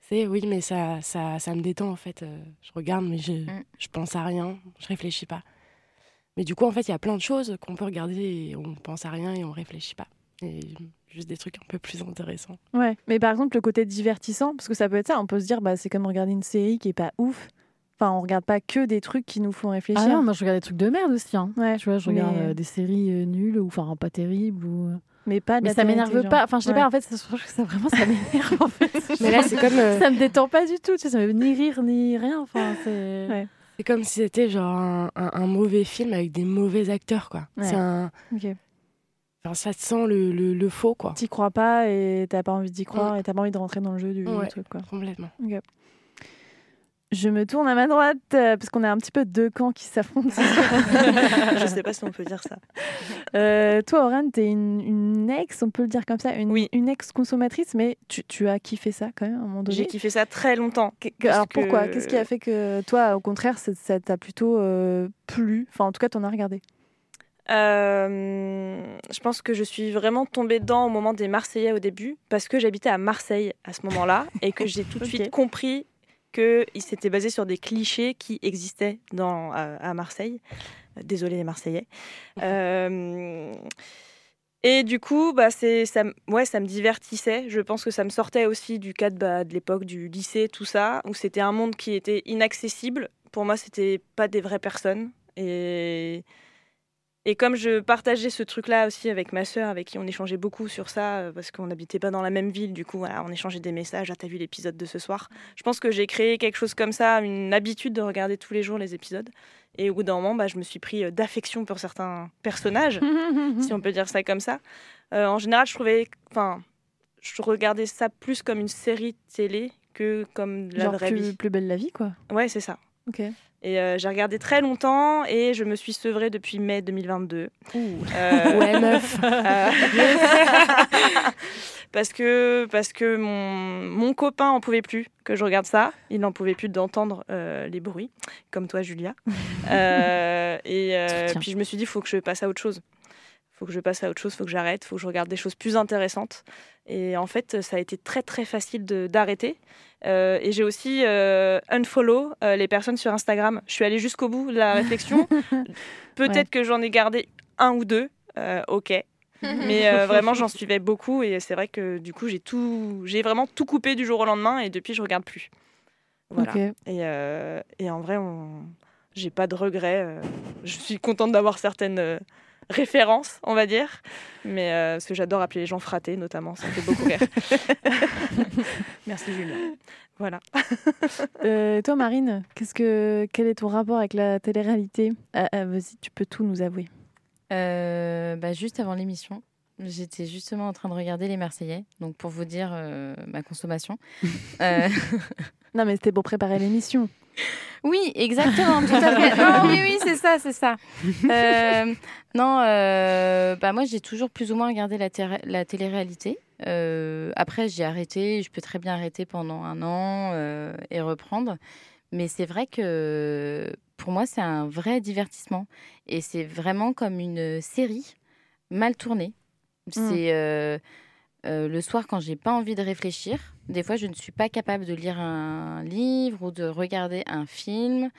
c'est oui, mais ça, ça, ça me détend en fait. Euh, Je regarde, mais je, Mm. je pense à rien, je réfléchis pas. Mais du coup, en fait, il y a plein de choses qu'on peut regarder et on pense à rien et on réfléchit pas. Et juste des trucs un peu plus intéressants. Ouais, mais par exemple, le côté divertissant, parce que ça peut être ça, on peut se dire, bah, c'est comme regarder une série qui est pas ouf. Enfin, on regarde pas que des trucs qui nous font réfléchir. ah non, moi je regarde des trucs de merde aussi. Hein. Ouais, Tu vois, je regarde mais- euh, des séries euh, nulles ou enfin pas terribles. Ou... euh, mais pas de Mais ça m'énerve pas. Enfin, je sais Ouais. pas, en fait, ça, je trouve que ça vraiment ça m'énerve en fait. <laughs> Mais là, c'est comme, euh, ça me détend pas du tout. Tu sais, ça me ni rire ni rien. Enfin, c'est. Ouais. C'est comme si c'était genre un, un- un mauvais film avec des mauvais acteurs, quoi. Ouais. C'est un... Ok. enfin, ça te sent le, le, le faux, quoi. T'y crois pas et t'as pas envie d'y croire et t'as pas envie de rentrer dans le jeu du, Ouais. truc, quoi. Complètement. Je me tourne à ma droite euh, parce qu'on a un petit peu deux camps qui s'affrontent. <laughs> Je sais pas si on peut dire ça. Euh, toi, Oran, t'es une, une ex, on peut le dire comme ça, une, Oui. une ex-consommatrice, mais tu, tu as kiffé ça quand même à un moment donné. J'ai kiffé ça très longtemps. Alors que- pourquoi? Qu'est-ce qui a fait que toi, au contraire, ça t'a plutôt euh, plu? Enfin, en tout cas, t'en as regardé. Euh, je pense que je suis vraiment tombée dedans au moment des Marseillais au début, parce que j'habitais à Marseille à ce moment-là, et que j'ai tout de <laughs> suite compris qu'il s'était basé sur des clichés qui existaient dans, à, à Marseille. Désolée les Marseillais. <laughs> Euh, et du coup, bah, c'est, ça, ouais, ça me divertissait. Je pense que ça me sortait aussi du cadre bah, de l'époque du lycée, tout ça, où c'était un monde qui était inaccessible. Pour moi, c'était pas des vraies personnes. Et, et comme je partageais ce truc-là aussi avec ma sœur, avec qui on échangeait beaucoup sur ça, euh, parce qu'on n'habitait pas dans la même ville, du coup, voilà, on échangeait des messages. Ah, t'as vu l'épisode de ce soir? Je pense que j'ai créé quelque chose comme ça, une habitude de regarder tous les jours les épisodes. Et au bout d'un moment, bah, je me suis pris euh, d'affection pour certains personnages, <laughs> si on peut dire ça comme ça. Euh, en général, je trouvais, enfin, je regardais ça plus comme une série télé que comme la Genre vraie plus, vie. plus belle la vie, quoi. Ouais, c'est ça. Ok. Et euh, j'ai regardé très longtemps et je me suis sevrée depuis mai 2022. Euh, Ouais, meuf. <laughs> euh, <laughs> parce que, parce que mon, mon copain en pouvait plus que je regarde ça. Il n'en pouvait plus d'entendre les bruits, comme toi, Julia. <laughs> Et puis je me suis dit, il faut que je passe à autre chose. Faut que je passe à autre chose, faut que j'arrête, faut que je regarde des choses plus intéressantes. Et en fait, ça a été très très facile d'arrêter. Euh, et j'ai aussi euh, unfollow euh, les personnes sur Instagram. Je suis allée jusqu'au bout de la <laughs> réflexion. Peut-être Ouais. que j'en ai gardé un ou deux. ok. <laughs> Mais vraiment, j'en suivais beaucoup et c'est vrai que du coup, j'ai tout, j'ai vraiment tout coupé du jour au lendemain et depuis, je regarde plus. Voilà. Et, et en vrai, on... j'ai pas de regrets. je suis contente d'avoir certaines <laughs> références, on va dire. Mais euh, parce que j'adore appeler les gens fratés, notamment. Ça me fait beaucoup rire. <laughs> Merci, Julien. Voilà. Euh, toi, Marine, qu'est-ce que, quel est ton rapport avec la télé-réalité? Ah, ah, Vas-y, tu peux tout nous avouer. Euh, bah, juste avant l'émission, j'étais justement en train de regarder les Marseillais, donc pour vous dire euh, ma consommation. <laughs> Euh, <laughs> Non, mais c'était pour préparer l'émission. oui, exactement, tout à fait. Non, <laughs> oui, oui, c'est ça, c'est ça. Euh, non, euh, bah moi j'ai toujours plus ou moins regardé la, la télé-réalité. Euh, après, j'ai arrêté. Je peux très bien arrêter pendant un an et reprendre. Mais c'est vrai que pour moi, c'est un vrai divertissement. Et c'est vraiment comme une série mal tournée. C'est euh, euh, le soir quand j'ai pas envie de réfléchir. Des fois, je ne suis pas capable de lire un livre ou de regarder un film.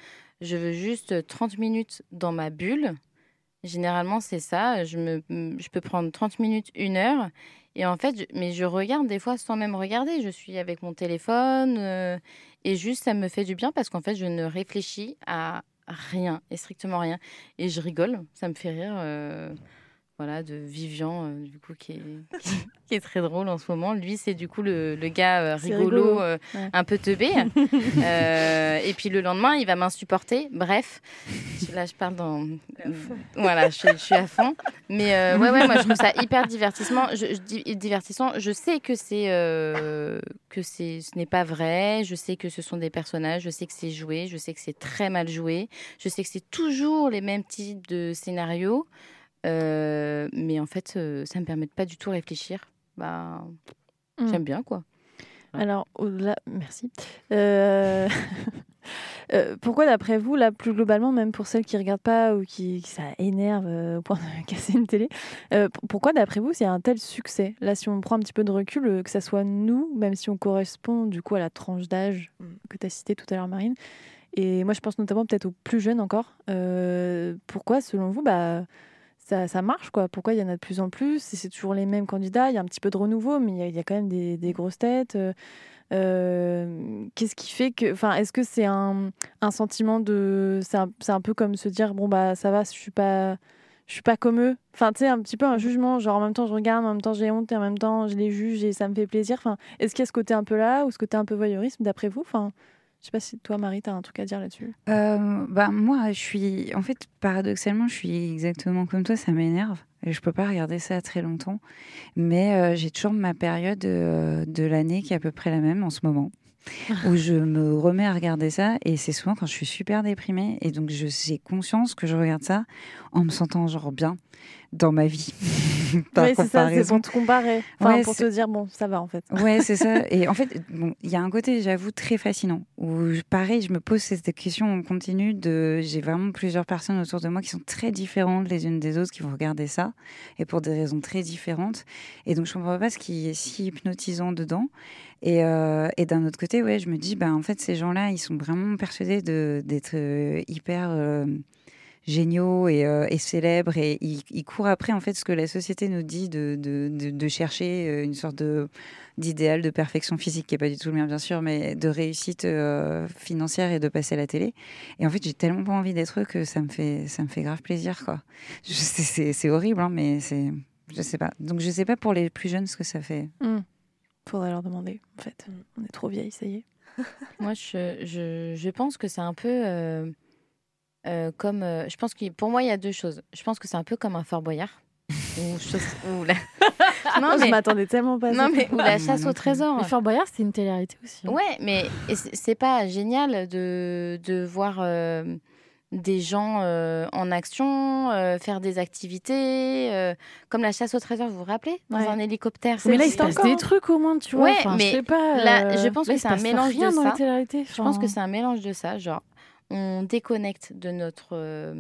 Je veux juste 30 minutes dans ma bulle. Généralement, c'est ça. Je, me, je peux prendre 30 minutes, une heure. Et en fait, mais je regarde des fois sans même regarder. Je suis avec mon téléphone euh, et juste ça me fait du bien parce qu'en fait, je ne réfléchis à rien et strictement rien. Et je rigole. Ça me fait rire. Voilà, de Vivian, euh, du coup, qui est, <laughs> qui, qui est très drôle en ce moment. Lui, c'est du coup le, le gars euh, rigolo, rigolo, euh, ouais. un peu teubé. <laughs> Et puis le lendemain, il va m'insupporter. Bref, là, je parle dans. Voilà, je, suis- je suis à fond. Mais ouais, ouais, moi, je trouve ça hyper divertissement. Je, je dis divertissant. Je sais que c'est que c'est ce n'est pas vrai. Je sais que ce sont des personnages. Je sais que c'est joué. Je sais que c'est très mal joué. Je sais que c'est toujours les mêmes types de scénarios. Euh, mais en fait, euh, ça me permet de pas du tout réfléchir. Bah, Mm. j'aime bien quoi. Alors, au-delà, merci. Euh, <laughs> euh, pourquoi, d'après vous, là, plus globalement, même pour celles qui regardent pas ou qui, qui ça énerve euh, au point de <laughs> casser une télé, euh, pourquoi, d'après vous, c'est un tel succès? Là, si on prend un petit peu de recul, euh, que ça soit nous, même si on correspond du coup à la tranche d'âge Mm. que tu as citée tout à l'heure, Marine, et moi, je pense notamment peut-être aux plus jeunes encore. euh, pourquoi, selon vous, bah, ça, ça marche quoi Pourquoi il y en a de plus en plus? C'est toujours les mêmes candidats, il y a un petit peu de renouveau, mais il y a, quand même des, grosses têtes. euh, euh, Qu'est-ce qui fait que. Enfin, est-ce que c'est un, sentiment de. C'est un, un peu comme se dire bon, bah ça va, je suis pas. Je suis pas comme eux. Enfin, tu sais, un petit peu un jugement. Genre, en même temps, je regarde, en même temps, j'ai honte, et en même temps, je les juge et ça me fait plaisir. Enfin, est-ce qu'il y a ce côté un peu là, ou ce côté un peu voyeurisme, d'après vous? Enfin, je sais pas si toi, Marie, t'as un truc à dire là-dessus. Euh, bah, moi, je suis. En fait, paradoxalement, je suis exactement comme toi, ça m'énerve. Je peux pas regarder ça très longtemps. Mais euh, j'ai toujours ma période euh, de l'année qui est à peu près la même en ce moment. <laughs> où je me remets à regarder ça et c'est souvent quand je suis super déprimée et donc je- j'ai conscience que je regarde ça en me sentant genre bien dans ma vie <laughs> par oui, c'est ça, c'est pour te comparer. Enfin, Ouais, pour te dire, bon, ça va en fait. Ouais, <laughs> c'est ça. Et en fait, bon, il y a un côté, j'avoue, très fascinant. Où, pareil, je me pose cette question en continu de. J'ai vraiment plusieurs personnes autour de moi qui sont très différentes les unes des autres, qui vont regarder ça, et pour des raisons très différentes. Et donc, je comprends pas ce qui est si hypnotisant dedans. Et, euh, et d'un autre côté, ouais, je me dis, bah, en fait, ces gens-là, ils sont vraiment persuadés d'être euh, hyper. euh, géniaux et, célèbres et ils, courent après en fait ce que la société nous dit de, chercher une sorte d'idéal de perfection physique qui est pas du tout le mien bien sûr mais de réussite financière et de passer à la télé et en fait j'ai tellement pas envie d'être eux que ça me fait ça me fait grave plaisir c'est horrible hein, mais c'est je sais pas donc je sais pas pour les plus jeunes ce que ça fait Hmm. Faudrait leur demander, en fait. Mm. On est trop vieilles, ça y est. <laughs> Moi, je, je, je pense que c'est un peu euh, euh, comme. euh, je pense que pour moi, il y a deux choses. Je pense que c'est un peu comme un Fort Boyard. <laughs> ou chose- ou la- <laughs> non, Oh, Je mais, m'attendais tellement pas à non, ça. mais ou la chasse au trésor. Mais Fort Boyard, c'est une télé-réalité aussi. hein. Ouais, mais c'est c'est pas génial de, de voir euh, des gens euh, en action, euh, faire des activités, euh, comme la chasse au trésor, vous vous rappelez Dans Ouais. un hélicoptère. Mais là, c'est- il se passe des trucs au moins, tu vois. Ouais, Enfin, mais je sais pas. là, je pense là, que c'est un mélange rien de dans ça. Je pense que c'est un mélange de ça, genre on déconnecte de notre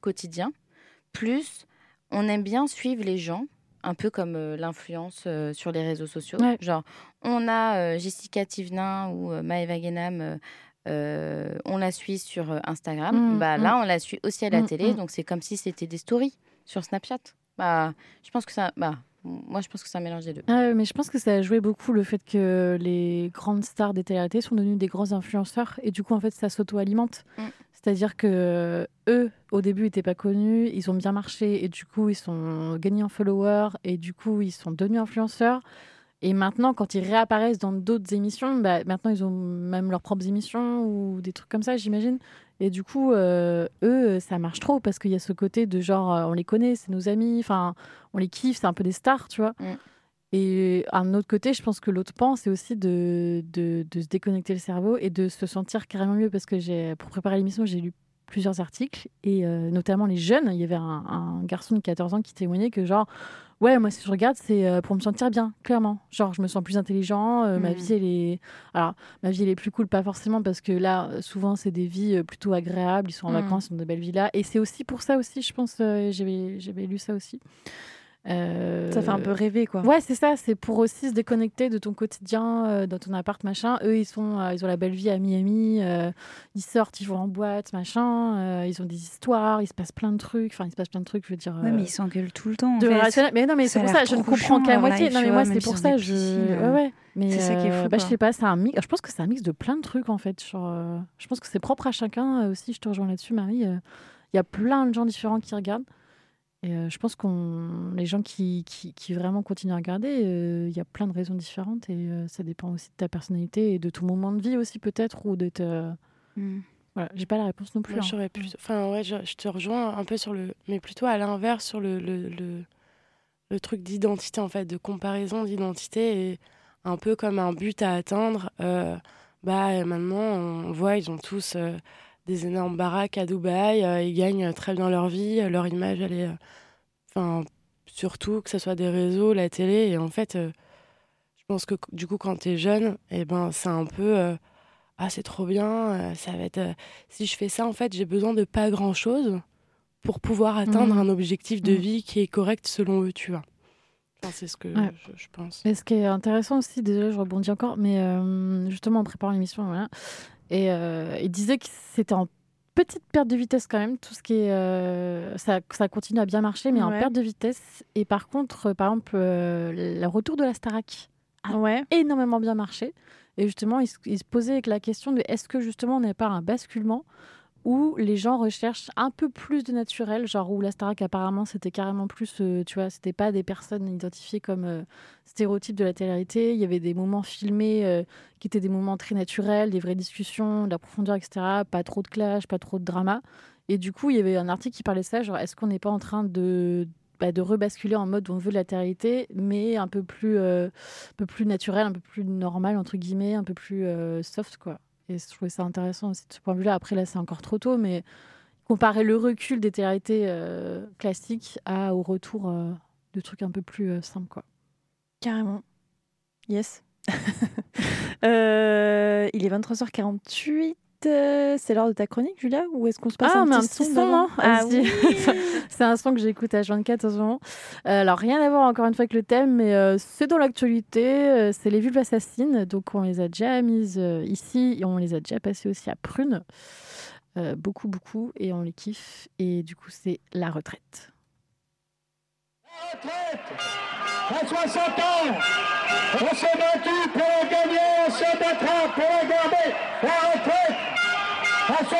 quotidien, plus on aime bien suivre les gens, un peu comme euh, l'influence euh, sur les réseaux sociaux. Ouais. Genre on a euh, Jessica Tivenin ou Maëva Guénam, euh, on la suit sur euh, Instagram. Mm, bah mm. là on la suit aussi à la Mm, télé, donc c'est comme si c'était des stories sur Snapchat. Bah je pense que ça, bah Moi, je pense que un mélange des deux. Ah mais je pense que ça a joué beaucoup le fait que les grandes stars des télé sont devenues des grands influenceurs et du coup en fait ça s'auto-alimente. C'est-à-dire que euh, eux au début n'étaient pas connus, ils ont bien marché et du coup ils sont gagnés en followers et du coup ils sont devenus influenceurs. Et maintenant quand ils réapparaissent dans d'autres émissions, bah, maintenant ils ont même leurs propres émissions ou des trucs comme ça j'imagine. Et du coup euh, eux ça marche trop parce qu'il y a ce côté de genre euh, on les connaît, c'est nos amis, enfin on les kiffe, c'est un peu des stars, tu vois. Mm. Et un autre côté, je pense que l'autre pan, c'est aussi de, de, de se déconnecter le cerveau et de se sentir carrément mieux. Parce que j'ai, pour préparer l'émission, j'ai lu plusieurs articles, et euh, notamment les jeunes. Il y avait un, un garçon de 14 ans qui témoignait que, genre, ouais, moi, si je regarde, c'est euh, pour me sentir bien, clairement. Genre, je me sens plus intelligent, euh, ma Mhm. vie, elle est. Alors, ma vie, elle est plus cool, pas forcément, parce que là, souvent, c'est des vies plutôt agréables. Ils sont en Mhm. vacances, ils ont de belles villas. Et c'est aussi pour ça aussi, je pense, euh, j'avais, j'avais lu ça aussi. Euh, Ça fait un peu rêver, quoi. Ouais, c'est ça. C'est pour aussi se déconnecter de ton quotidien, euh, dans ton appart, machin. Eux, ils sont, euh, ils ont la belle vie à Miami. ils sortent, ils vont en boîte, machin. ils ont des histoires. Il se passe plein de trucs. Enfin, il se passe plein de trucs. Je veux dire. Ouais, mais ils s'engueulent tout le temps. de fait. relationnel. Mais non, mais c'est a pour ça. Je ne comprends qu'à moitié. life, Non, mais moi, c'est pour ça. Je. Ouais, ouais. Mais c'est ça qui est fou, bah, je sais pas. C'est un mix. Je pense que c'est un mix de plein de trucs en fait. Genre, je pense que c'est propre à chacun aussi. Je te rejoins là-dessus, Marie. Il y a plein de gens différents qui regardent. Et euh, je pense qu'on les gens qui, qui, qui vraiment continuent à regarder, euh, il y a plein de raisons différentes et euh, ça dépend aussi de ta personnalité et de ton moment de vie aussi peut-être ou de ta... Mm. Voilà, j'ai pas la réponse non plus. Moi, hein. plus. Enfin, ouais, je, je te rejoins un peu sur le. Mais plutôt à l'inverse, sur le, le, le, le truc d'identité, en fait, de comparaison d'identité et un peu comme un but à atteindre. Bah, maintenant, on voit, ils ont tous des énormes baraques à Dubaï, euh, ils gagnent très bien leur vie, euh, leur image, elle est. euh, Enfin, surtout que ce soit des réseaux, la télé. Et en fait, euh, je pense que du coup, quand t'es jeune, et ben, c'est un peu. euh, ah, c'est trop bien, euh, ça va être. euh, si je fais ça, en fait, j'ai besoin de pas grand chose pour pouvoir atteindre Mhm. un objectif de Mhm. vie qui est correct selon eux, tu vois. Enfin, c'est ce que Ouais. je, je pense. Et ce qui est intéressant aussi, désolé, je rebondis encore, mais euh, justement en préparant l'émission, voilà, et euh, il disait que c'était en petite perte de vitesse quand même, tout ce qui est, euh, ça, ça continue à bien marcher, mais en perte de vitesse. Et par contre, euh, par exemple, le retour de la Starac a Ouais. énormément bien marché. Et justement, il se, il se posait la question de est-ce que justement on n'est pas un basculement où les gens recherchent un peu plus de naturel, genre où la apparemment c'était carrément plus, euh, tu vois, c'était pas des personnes identifiées comme euh, stéréotypes de la télé-réalité, il y avait des moments filmés euh, qui étaient des moments très naturels, des vraies discussions, de la profondeur, etc. Pas trop de clash, pas trop de drama. Et du coup, il y avait un article qui parlait de ça, genre est-ce qu'on n'est pas en train de bah, rebasculer en mode où on veut de la télé-réalité, mais un peu plus un peu plus naturel, un peu plus normal entre guillemets, un peu plus soft quoi. Et je trouvais ça intéressant aussi de ce point de vue-là. Après là, c'est encore trop tôt, mais comparer le recul des télé-réalités euh, classiques à au retour euh, de trucs un peu plus euh, simples quoi. Carrément. Yes. <laughs> Il est 23h48. Euh, c'est l'heure de ta chronique, Julia Ou est-ce qu'on se passe ah, un mais petit un petit son, non Ah oui <laughs> C'est un son que j'écoute à 24 en ce moment. Euh, alors, rien à voir encore une fois avec le thème, mais euh, c'est dans l'actualité. euh, c'est les vulves assassines. Donc, on les a déjà mises euh, ici et on les a déjà passées aussi à Prune. Euh, beaucoup, beaucoup. Et on les kiffe. Et du coup, c'est la retraite. À 60 ans, on s'est battu pour la on se battra pour la garder. La retraite,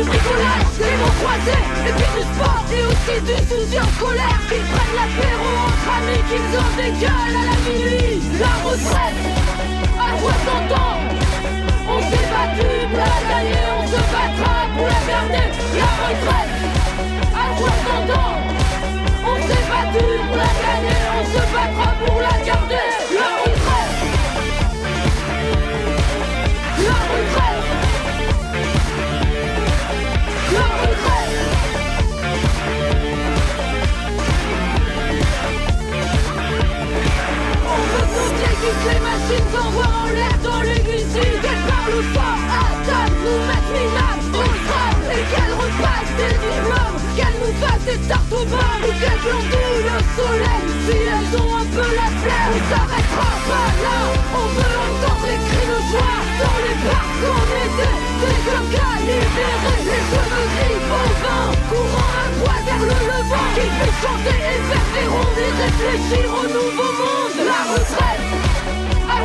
du bricolage Des mots croisés, et puis du sport et aussi du souci en colère Qu'ils prennent l'apéro entre amis, qu'ils en dégueulent à la minuit La retraite, à 60 ans. On s'est battu pour la gagner, on se battra pour la garder La retraite, à 60 ans. On s'est battu pour la gagner, on se battra pour la Toutes les machines s'envoient en l'air dans les Qu'elles parlent fort, Adam nous mettent minables au crâne Et qu'elles repassent des diplômes Qu'elles nous fassent des tartes aux pommes. Ou qu'elles glandouillent le soleil. Si elles ont un peu la flemme, on s'arrêtera pas là. On veut entendre les cris de joie Dans les parcs en été. Des jeunes gars libérés Les cheveux gris au vent. Courant à droite vers le levant. Qu'ils puissent chanter et faire des réfléchir au nouveau monde. La retraite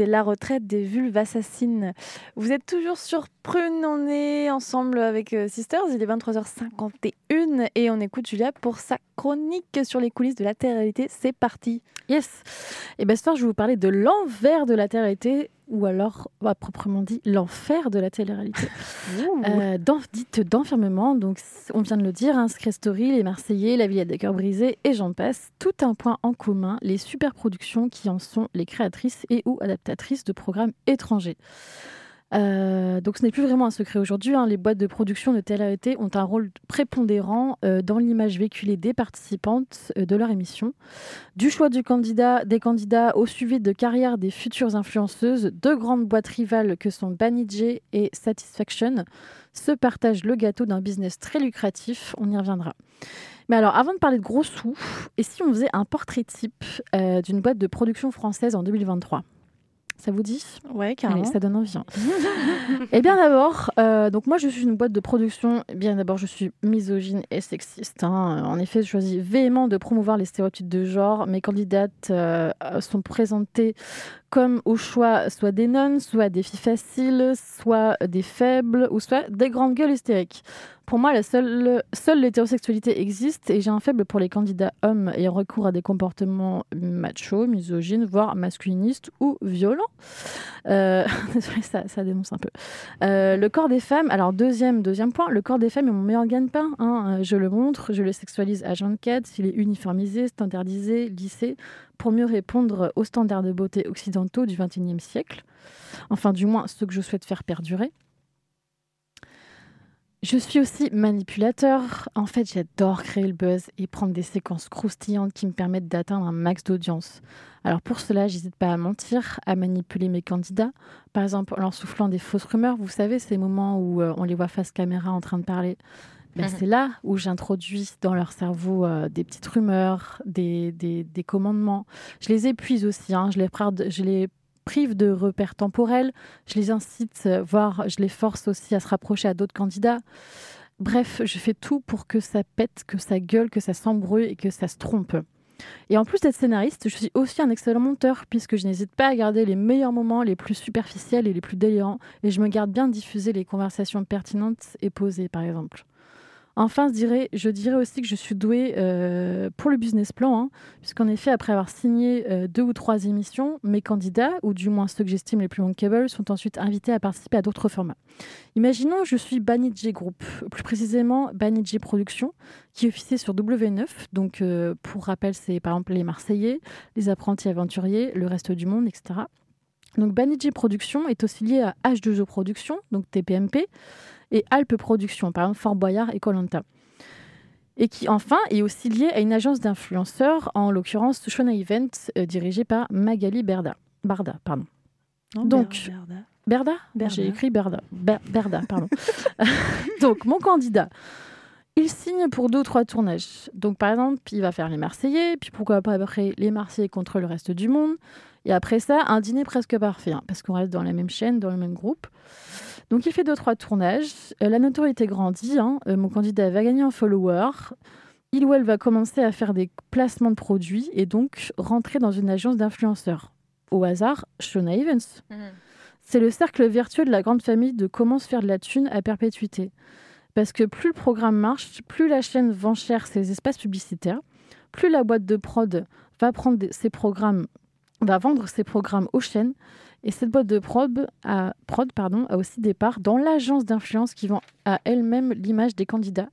Écoutait La retraite des vulves assassines. Vous êtes toujours sur Prune, on est ensemble avec euh, Sisters, il est 23h51 et on écoute Julia pour sa chronique sur les coulisses de la réalité C'est parti. Yes. Et bien ce soir, je vais vous parler de l'envers de la télé-réalité, ou alors, bah, proprement dit, l'enfer de la télé-réalité. <laughs> Euh, dite d'enfermement, donc on vient de le dire, hein, Story, Les Marseillais, La Villette des Cœurs Brisés et j'en passe. Tout un point en commun, les super productions qui en sont les créatrices et ou adaptatrices de programmes étrangers. Euh, donc ce n'est plus vraiment un secret aujourd'hui. hein. Les boîtes de production de télé-réalité ont un rôle prépondérant euh, dans l'image véhiculée des participantes euh, de leur émission. Du choix du candidat, des candidats au suivi de carrière des futures influenceuses, deux grandes boîtes rivales que sont Banijé et Satisfaction se partagent le gâteau d'un business très lucratif. On y reviendra. Mais alors, avant de parler de gros sous, et si on faisait un portrait type d'une boîte de production française en 2023 ça vous dit? Ouais, Allez, ça donne envie. hein. <laughs> Eh bien d'abord, euh, donc moi je suis une boîte de production. Eh bien d'abord, je suis misogyne et sexiste. hein. En effet, je choisis véhément de promouvoir les stéréotypes de genre. Mes candidates euh, sont présentées comme au choix soit des nonnes, soit des filles faciles, soit des faibles, ou soit des grandes gueules hystériques. Pour moi, la seule, seule l'hétérosexualité existe et j'ai un faible pour les candidats hommes ayant recours à des comportements machos, misogynes, voire masculinistes ou violents. Euh, <laughs> ça, dénonce un peu. Euh, le corps des femmes, alors deuxième, deuxième point, le corps des femmes est mon meilleur gagne-pain. hein. Euh, Je le montre, je le sexualise à 24, il est uniformisé, standardisé, lissé, pour mieux répondre aux standards de beauté occidentaux du XXIe siècle. Enfin, du moins, ceux que je souhaite faire perdurer. Je suis aussi manipulateur. En fait, j'adore créer le buzz et prendre des séquences croustillantes qui me permettent d'atteindre un max d'audience. Alors pour cela, j'hésite pas à mentir, à manipuler mes candidats. Par exemple, en leur soufflant des fausses rumeurs. Vous savez, ces moments où euh, on les voit face caméra en train de parler. Ben, Mhm. C'est là où j'introduis dans leur cerveau euh, des petites rumeurs, des, des- des commandements. Je les épuise aussi. hein. Je, les je les prive de repères temporels. Je les incite, euh, voire je les force aussi à se rapprocher à d'autres candidats. Bref, je fais tout pour que ça pète, que ça gueule, que ça s'embrouille et que ça se trompe. Et en plus d'être scénariste, je suis aussi un excellent monteur, puisque je n'hésite pas à garder les meilleurs moments, les plus superficiels et les plus délirants, et je me garde bien de diffuser les conversations pertinentes et posées, par exemple. Enfin, je dirais, aussi que je suis douée euh, pour le business plan, hein, puisqu'en effet, après avoir signé euh, deux ou trois émissions, mes candidats, ou du moins ceux que j'estime les plus bankable, sont ensuite invités à participer à d'autres formats. Imaginons, je suis Banijé Group, plus précisément Banijé Productions, qui officie sur W9. Donc, euh, pour rappel, c'est par exemple les Marseillais, les apprentis aventuriers, le reste du monde, etc. Donc, Banijé Productions est aussi lié à H2O Productions, donc TPMP, et Alpes Productions, par exemple Fort Boyard et Colanta. Et qui, enfin, est aussi lié à une agence d'influenceurs, en l'occurrence Shona Event, euh, dirigée par Magali Berda. Barda, pardon. Non, Donc, Ber- Berda. Berda, Berda? J'ai écrit Berda. Ber- Berda, pardon. <laughs> Donc, mon candidat, il signe pour deux ou trois tournages. Donc, par exemple, il va faire les Marseillais, puis pourquoi pas après les Marseillais contre le reste du monde. Et après ça, un dîner presque parfait, hein, parce qu'on reste dans la même chaîne, dans le même groupe. Donc, il fait deux, trois tournages. Euh, la notoriété grandit. hein. Euh, mon candidat va gagner en follower. Il ou elle va commencer à faire des placements de produits et donc rentrer dans une agence d'influenceurs. au hasard Shona Evans. C'est le cercle vertueux de la grande famille de comment se faire de la thune à perpétuité. Parce que plus le programme marche, plus la chaîne vend cher ses espaces publicitaires, plus la boîte de prod va prendre ses programmes, va vendre ses programmes aux chaînes. Et cette boîte de prod a, prod, pardon, a aussi des parts dans l'agence d'influence qui vend à elle-même l'image des candidats,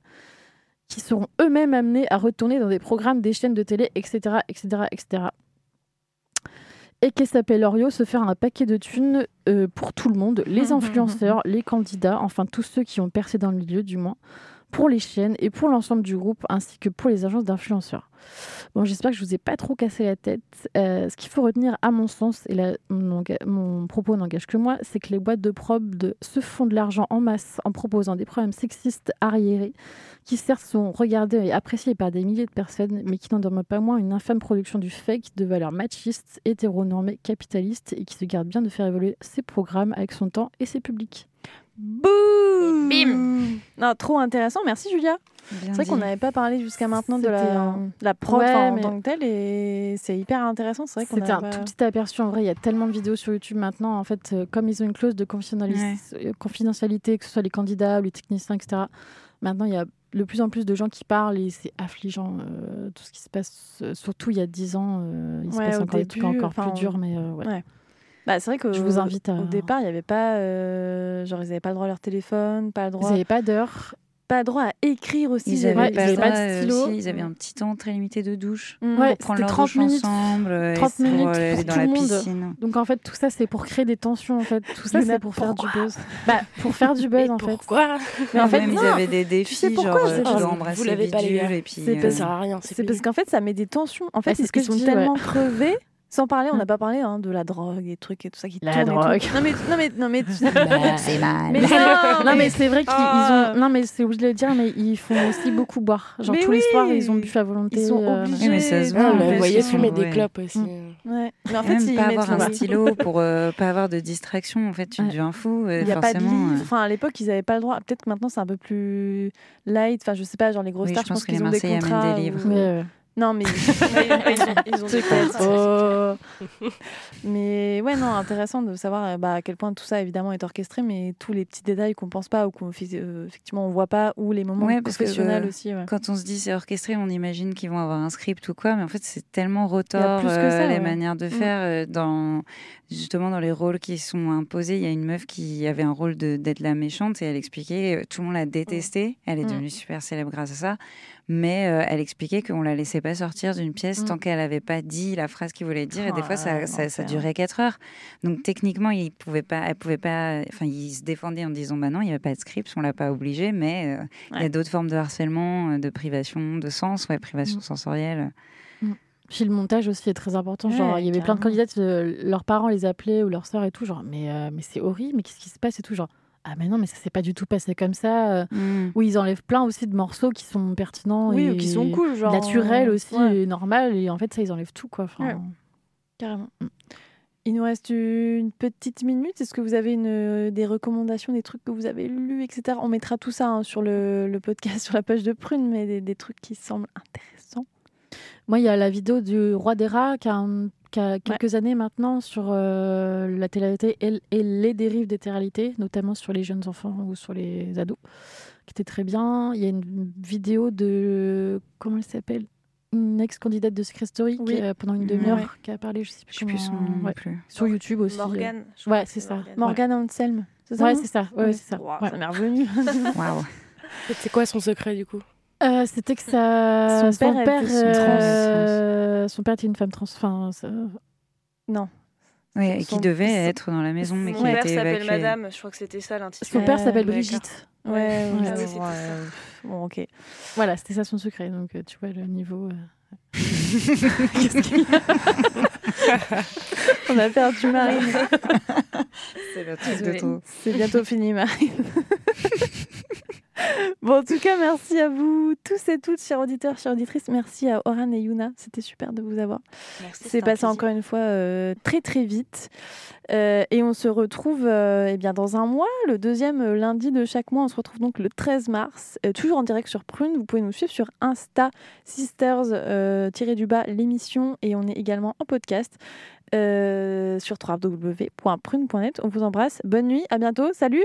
qui seront eux-mêmes amenés à retourner dans des programmes des chaînes de télé, etc., etc., etc. Et qui s'appelle Orio se faire un paquet de thunes euh, pour tout le monde, les influenceurs, les candidats, enfin tous ceux qui ont percé dans le milieu du moins, pour les chaînes et pour l'ensemble du groupe, ainsi que pour les agences d'influenceurs. Bon, j'espère que je vous ai pas trop cassé la tête. Euh, ce qu'il faut retenir, à mon sens, et là, mon, propos n'engage que moi, c'est que les boîtes de prod se font de l'argent en masse en proposant des programmes sexistes arriérés, qui certes sont regardés et appréciés par des milliers de personnes, mais qui n'en demeurent pas moins une infâme production du fake de valeurs machistes, hétéronormées, capitalistes, et qui se garde bien de faire évoluer ses programmes avec son temps et ses publics. Boum Non, trop intéressant. Merci Julia. C'est vrai qu'on n'avait pas parlé jusqu'à maintenant de la, un- la prod Ouais, en mais- tant que telle et c'est hyper intéressant. C'est vrai qu'on C'était un tout petit aperçu. En vrai, il y a tellement de vidéos sur YouTube maintenant. En fait, euh, comme ils ont une clause de confidentialis- euh, confidentialité, que ce soit les candidats ou les techniciens, etc. Maintenant, il y a de plus en plus de gens qui parlent et c'est affligeant euh, tout ce qui se passe. surtout il y a 10 ans, euh, il se Ouais, passe encore des trucs début, encore enfin, plus durs. Mais euh, ouais. Ouais. Bah, c'est vrai que Je vous invite à- Au départ, il n'y avait pas. euh, genre, ils n'avaient pas le droit à leur téléphone, pas le droit. Ils n'avaient pas d'heure. Pas le droit à écrire aussi. Ils j'avais- avaient pas, ils pas de euh, stylo. aussi, ils avaient un petit temps très limité de douche Mm. Ouais, pour prendre c'était leur 30 douche minutes. ensemble, euh, et 30 pour minutes aller pour dans tout la le monde. piscine. Donc en fait, tout ça, c'est pour créer des tensions. En fait, tout ça, c'est pour faire du buzz. Bah, pour faire du buzz, en fait. Pourquoi Mais en fait, même non. ils avaient des défis, sais pourquoi, genre euh, tu dois embrasser vous l'avez pas, les gars. et puis C'est euh, ça sert à rien. C'est C'est parce qu'en fait, ça met des tensions. En fait, Ah, c'est parce ce que qu'ils je sont tellement ouais. crevés. Sans parler, on Mm. n'a pas parlé hein, de la drogue et trucs et tout ça qui La tourne et tout. drogue. Non mais non mais non mais tu- <laughs> c'est mal. <laughs> mais non, non, mais, c'est vrai qu'ils Ah. ils ont. Non, mais c'est obligé de le dire, mais ils font aussi beaucoup boire. Genre Mais tous les soirs, ils ont bu à volonté. Ils sont euh, obligés. Oui, mais ça se Ah, voit. vous voyez fumer des ouais. clopes aussi. Ouais. Mais en fait, même ils pas avoir un stylo pour euh, pas avoir de distraction. En fait, tu Ouais. deviens fou. euh, Il n'y a pas de livre. euh, Enfin, à l'époque, ils n'avaient pas le droit. Peut-être que maintenant, c'est un peu plus light. Enfin, je sais pas, genre les grosses Oui, stars, je pense qu'ils ont des contrats. des livres. Mais, Non, mais mais ils ont, <laughs> ils ont des Oh. Mais ouais, non, intéressant de savoir euh, bah, à quel point tout ça évidemment est orchestré, mais tous les petits détails qu'on pense pas ou qu'on euh, effectivement on voit pas, ou les moments Ouais, parce que, euh, aussi. ouais. Quand on se dit c'est orchestré, on imagine qu'ils vont avoir un script ou quoi, mais en fait c'est tellement retors euh, ça, les ouais. manières de Mm. faire euh, dans justement dans les rôles qui sont imposés. Il y a une meuf qui avait un rôle d'être la méchante et elle expliquait, euh, tout le monde l'a détestée. Elle est Mm. devenue super célèbre grâce à ça, mais euh, elle expliquait qu'on la laissait pas sortir d'une pièce Mm. tant qu'elle avait pas dit la phrase qu'il voulait dire. et des fois ça, ça, ça durait quatre heures. Donc techniquement, il pouvait pas, elle pouvait pas. Enfin, il se défendait en disant bah non, il n'y avait pas de script, on l'a pas obligé, mais euh, il y a d'autres formes de harcèlement, euh, de privation de sens, ouais, privation Mm. sensorielle. Puis le montage aussi est très important. Ouais, Genre, il y avait plein de candidates, euh, leurs parents les appelaient ou leurs sœurs et tout. Genre, mais, euh, mais c'est horrible, mais qu'est-ce qui se passe et tout. Genre, ah, mais non, mais ça s'est pas du tout passé comme ça. euh. Mm. Oui, ils enlèvent plein aussi de morceaux qui sont pertinents Oui, et ou qui sont cool, genre naturels aussi, ouais. et normal. Et en fait, ça, ils enlèvent tout, quoi. Enfin, Ouais. Carrément. Il nous reste une petite minute. Est-ce que vous avez une, des recommandations, des trucs que vous avez lus, etc. On mettra tout ça hein, sur le, le podcast, <laughs> sur la page de Prune, mais des, des trucs qui semblent intéressants. Moi, il y a la vidéo du Roi des rats qui a, un- qui a quelques années maintenant sur euh, la télé-réalité et, et les dérives des télé-réalités, notamment sur les jeunes enfants ou sur les ados, qui était très bien. Il y a une vidéo de. Comment elle s'appelle? Une ex-candidate de Secret Story Oui. qui, euh, pendant une Ouais. demi-heure qui a parlé, je sais plus, Je sais plus son comment- ouais. plus. Sur YouTube aussi. Morgane. je Ouais, c'est ça. C'est ça Ouais, c'est ça. Ouais, c'est ça. Ouais. Ça m'est revenu. <laughs> Waouh. C'est quoi son secret du coup? Euh, C'était que ça... Son père était euh, son père était une femme trans. Enfin, ça- non. Oui, et Son- qui devait son- être dans la maison, mais qui a père s'appelle. Madame, je crois que c'était ça l'intitulé. Son père s'appelle. Brigitte. Ouais, Ouais. ouais, ouais. Bon, ok. Voilà, c'était ça son secret. Donc, euh, tu vois le niveau. euh. <laughs> <laughs> On a perdu Marine. <laughs> C'est bientôt fini, Marine. <laughs> Bon, en tout cas, merci à vous tous et toutes, chers auditeurs, chères auditrices. Merci à Oran et Yuna. C'était super de vous avoir. C'est un passé encore une fois euh, très très vite. Euh, et on se retrouve euh, eh bien, dans un mois, le deuxième lundi de chaque mois. On se retrouve donc le 13 mars, toujours en direct sur Prune. Vous pouvez nous suivre sur Insta, Sisters, euh, tiré du bas, l'émission. Et on est également en podcast sur www.prune.net. On vous embrasse. Bonne nuit, à bientôt. Salut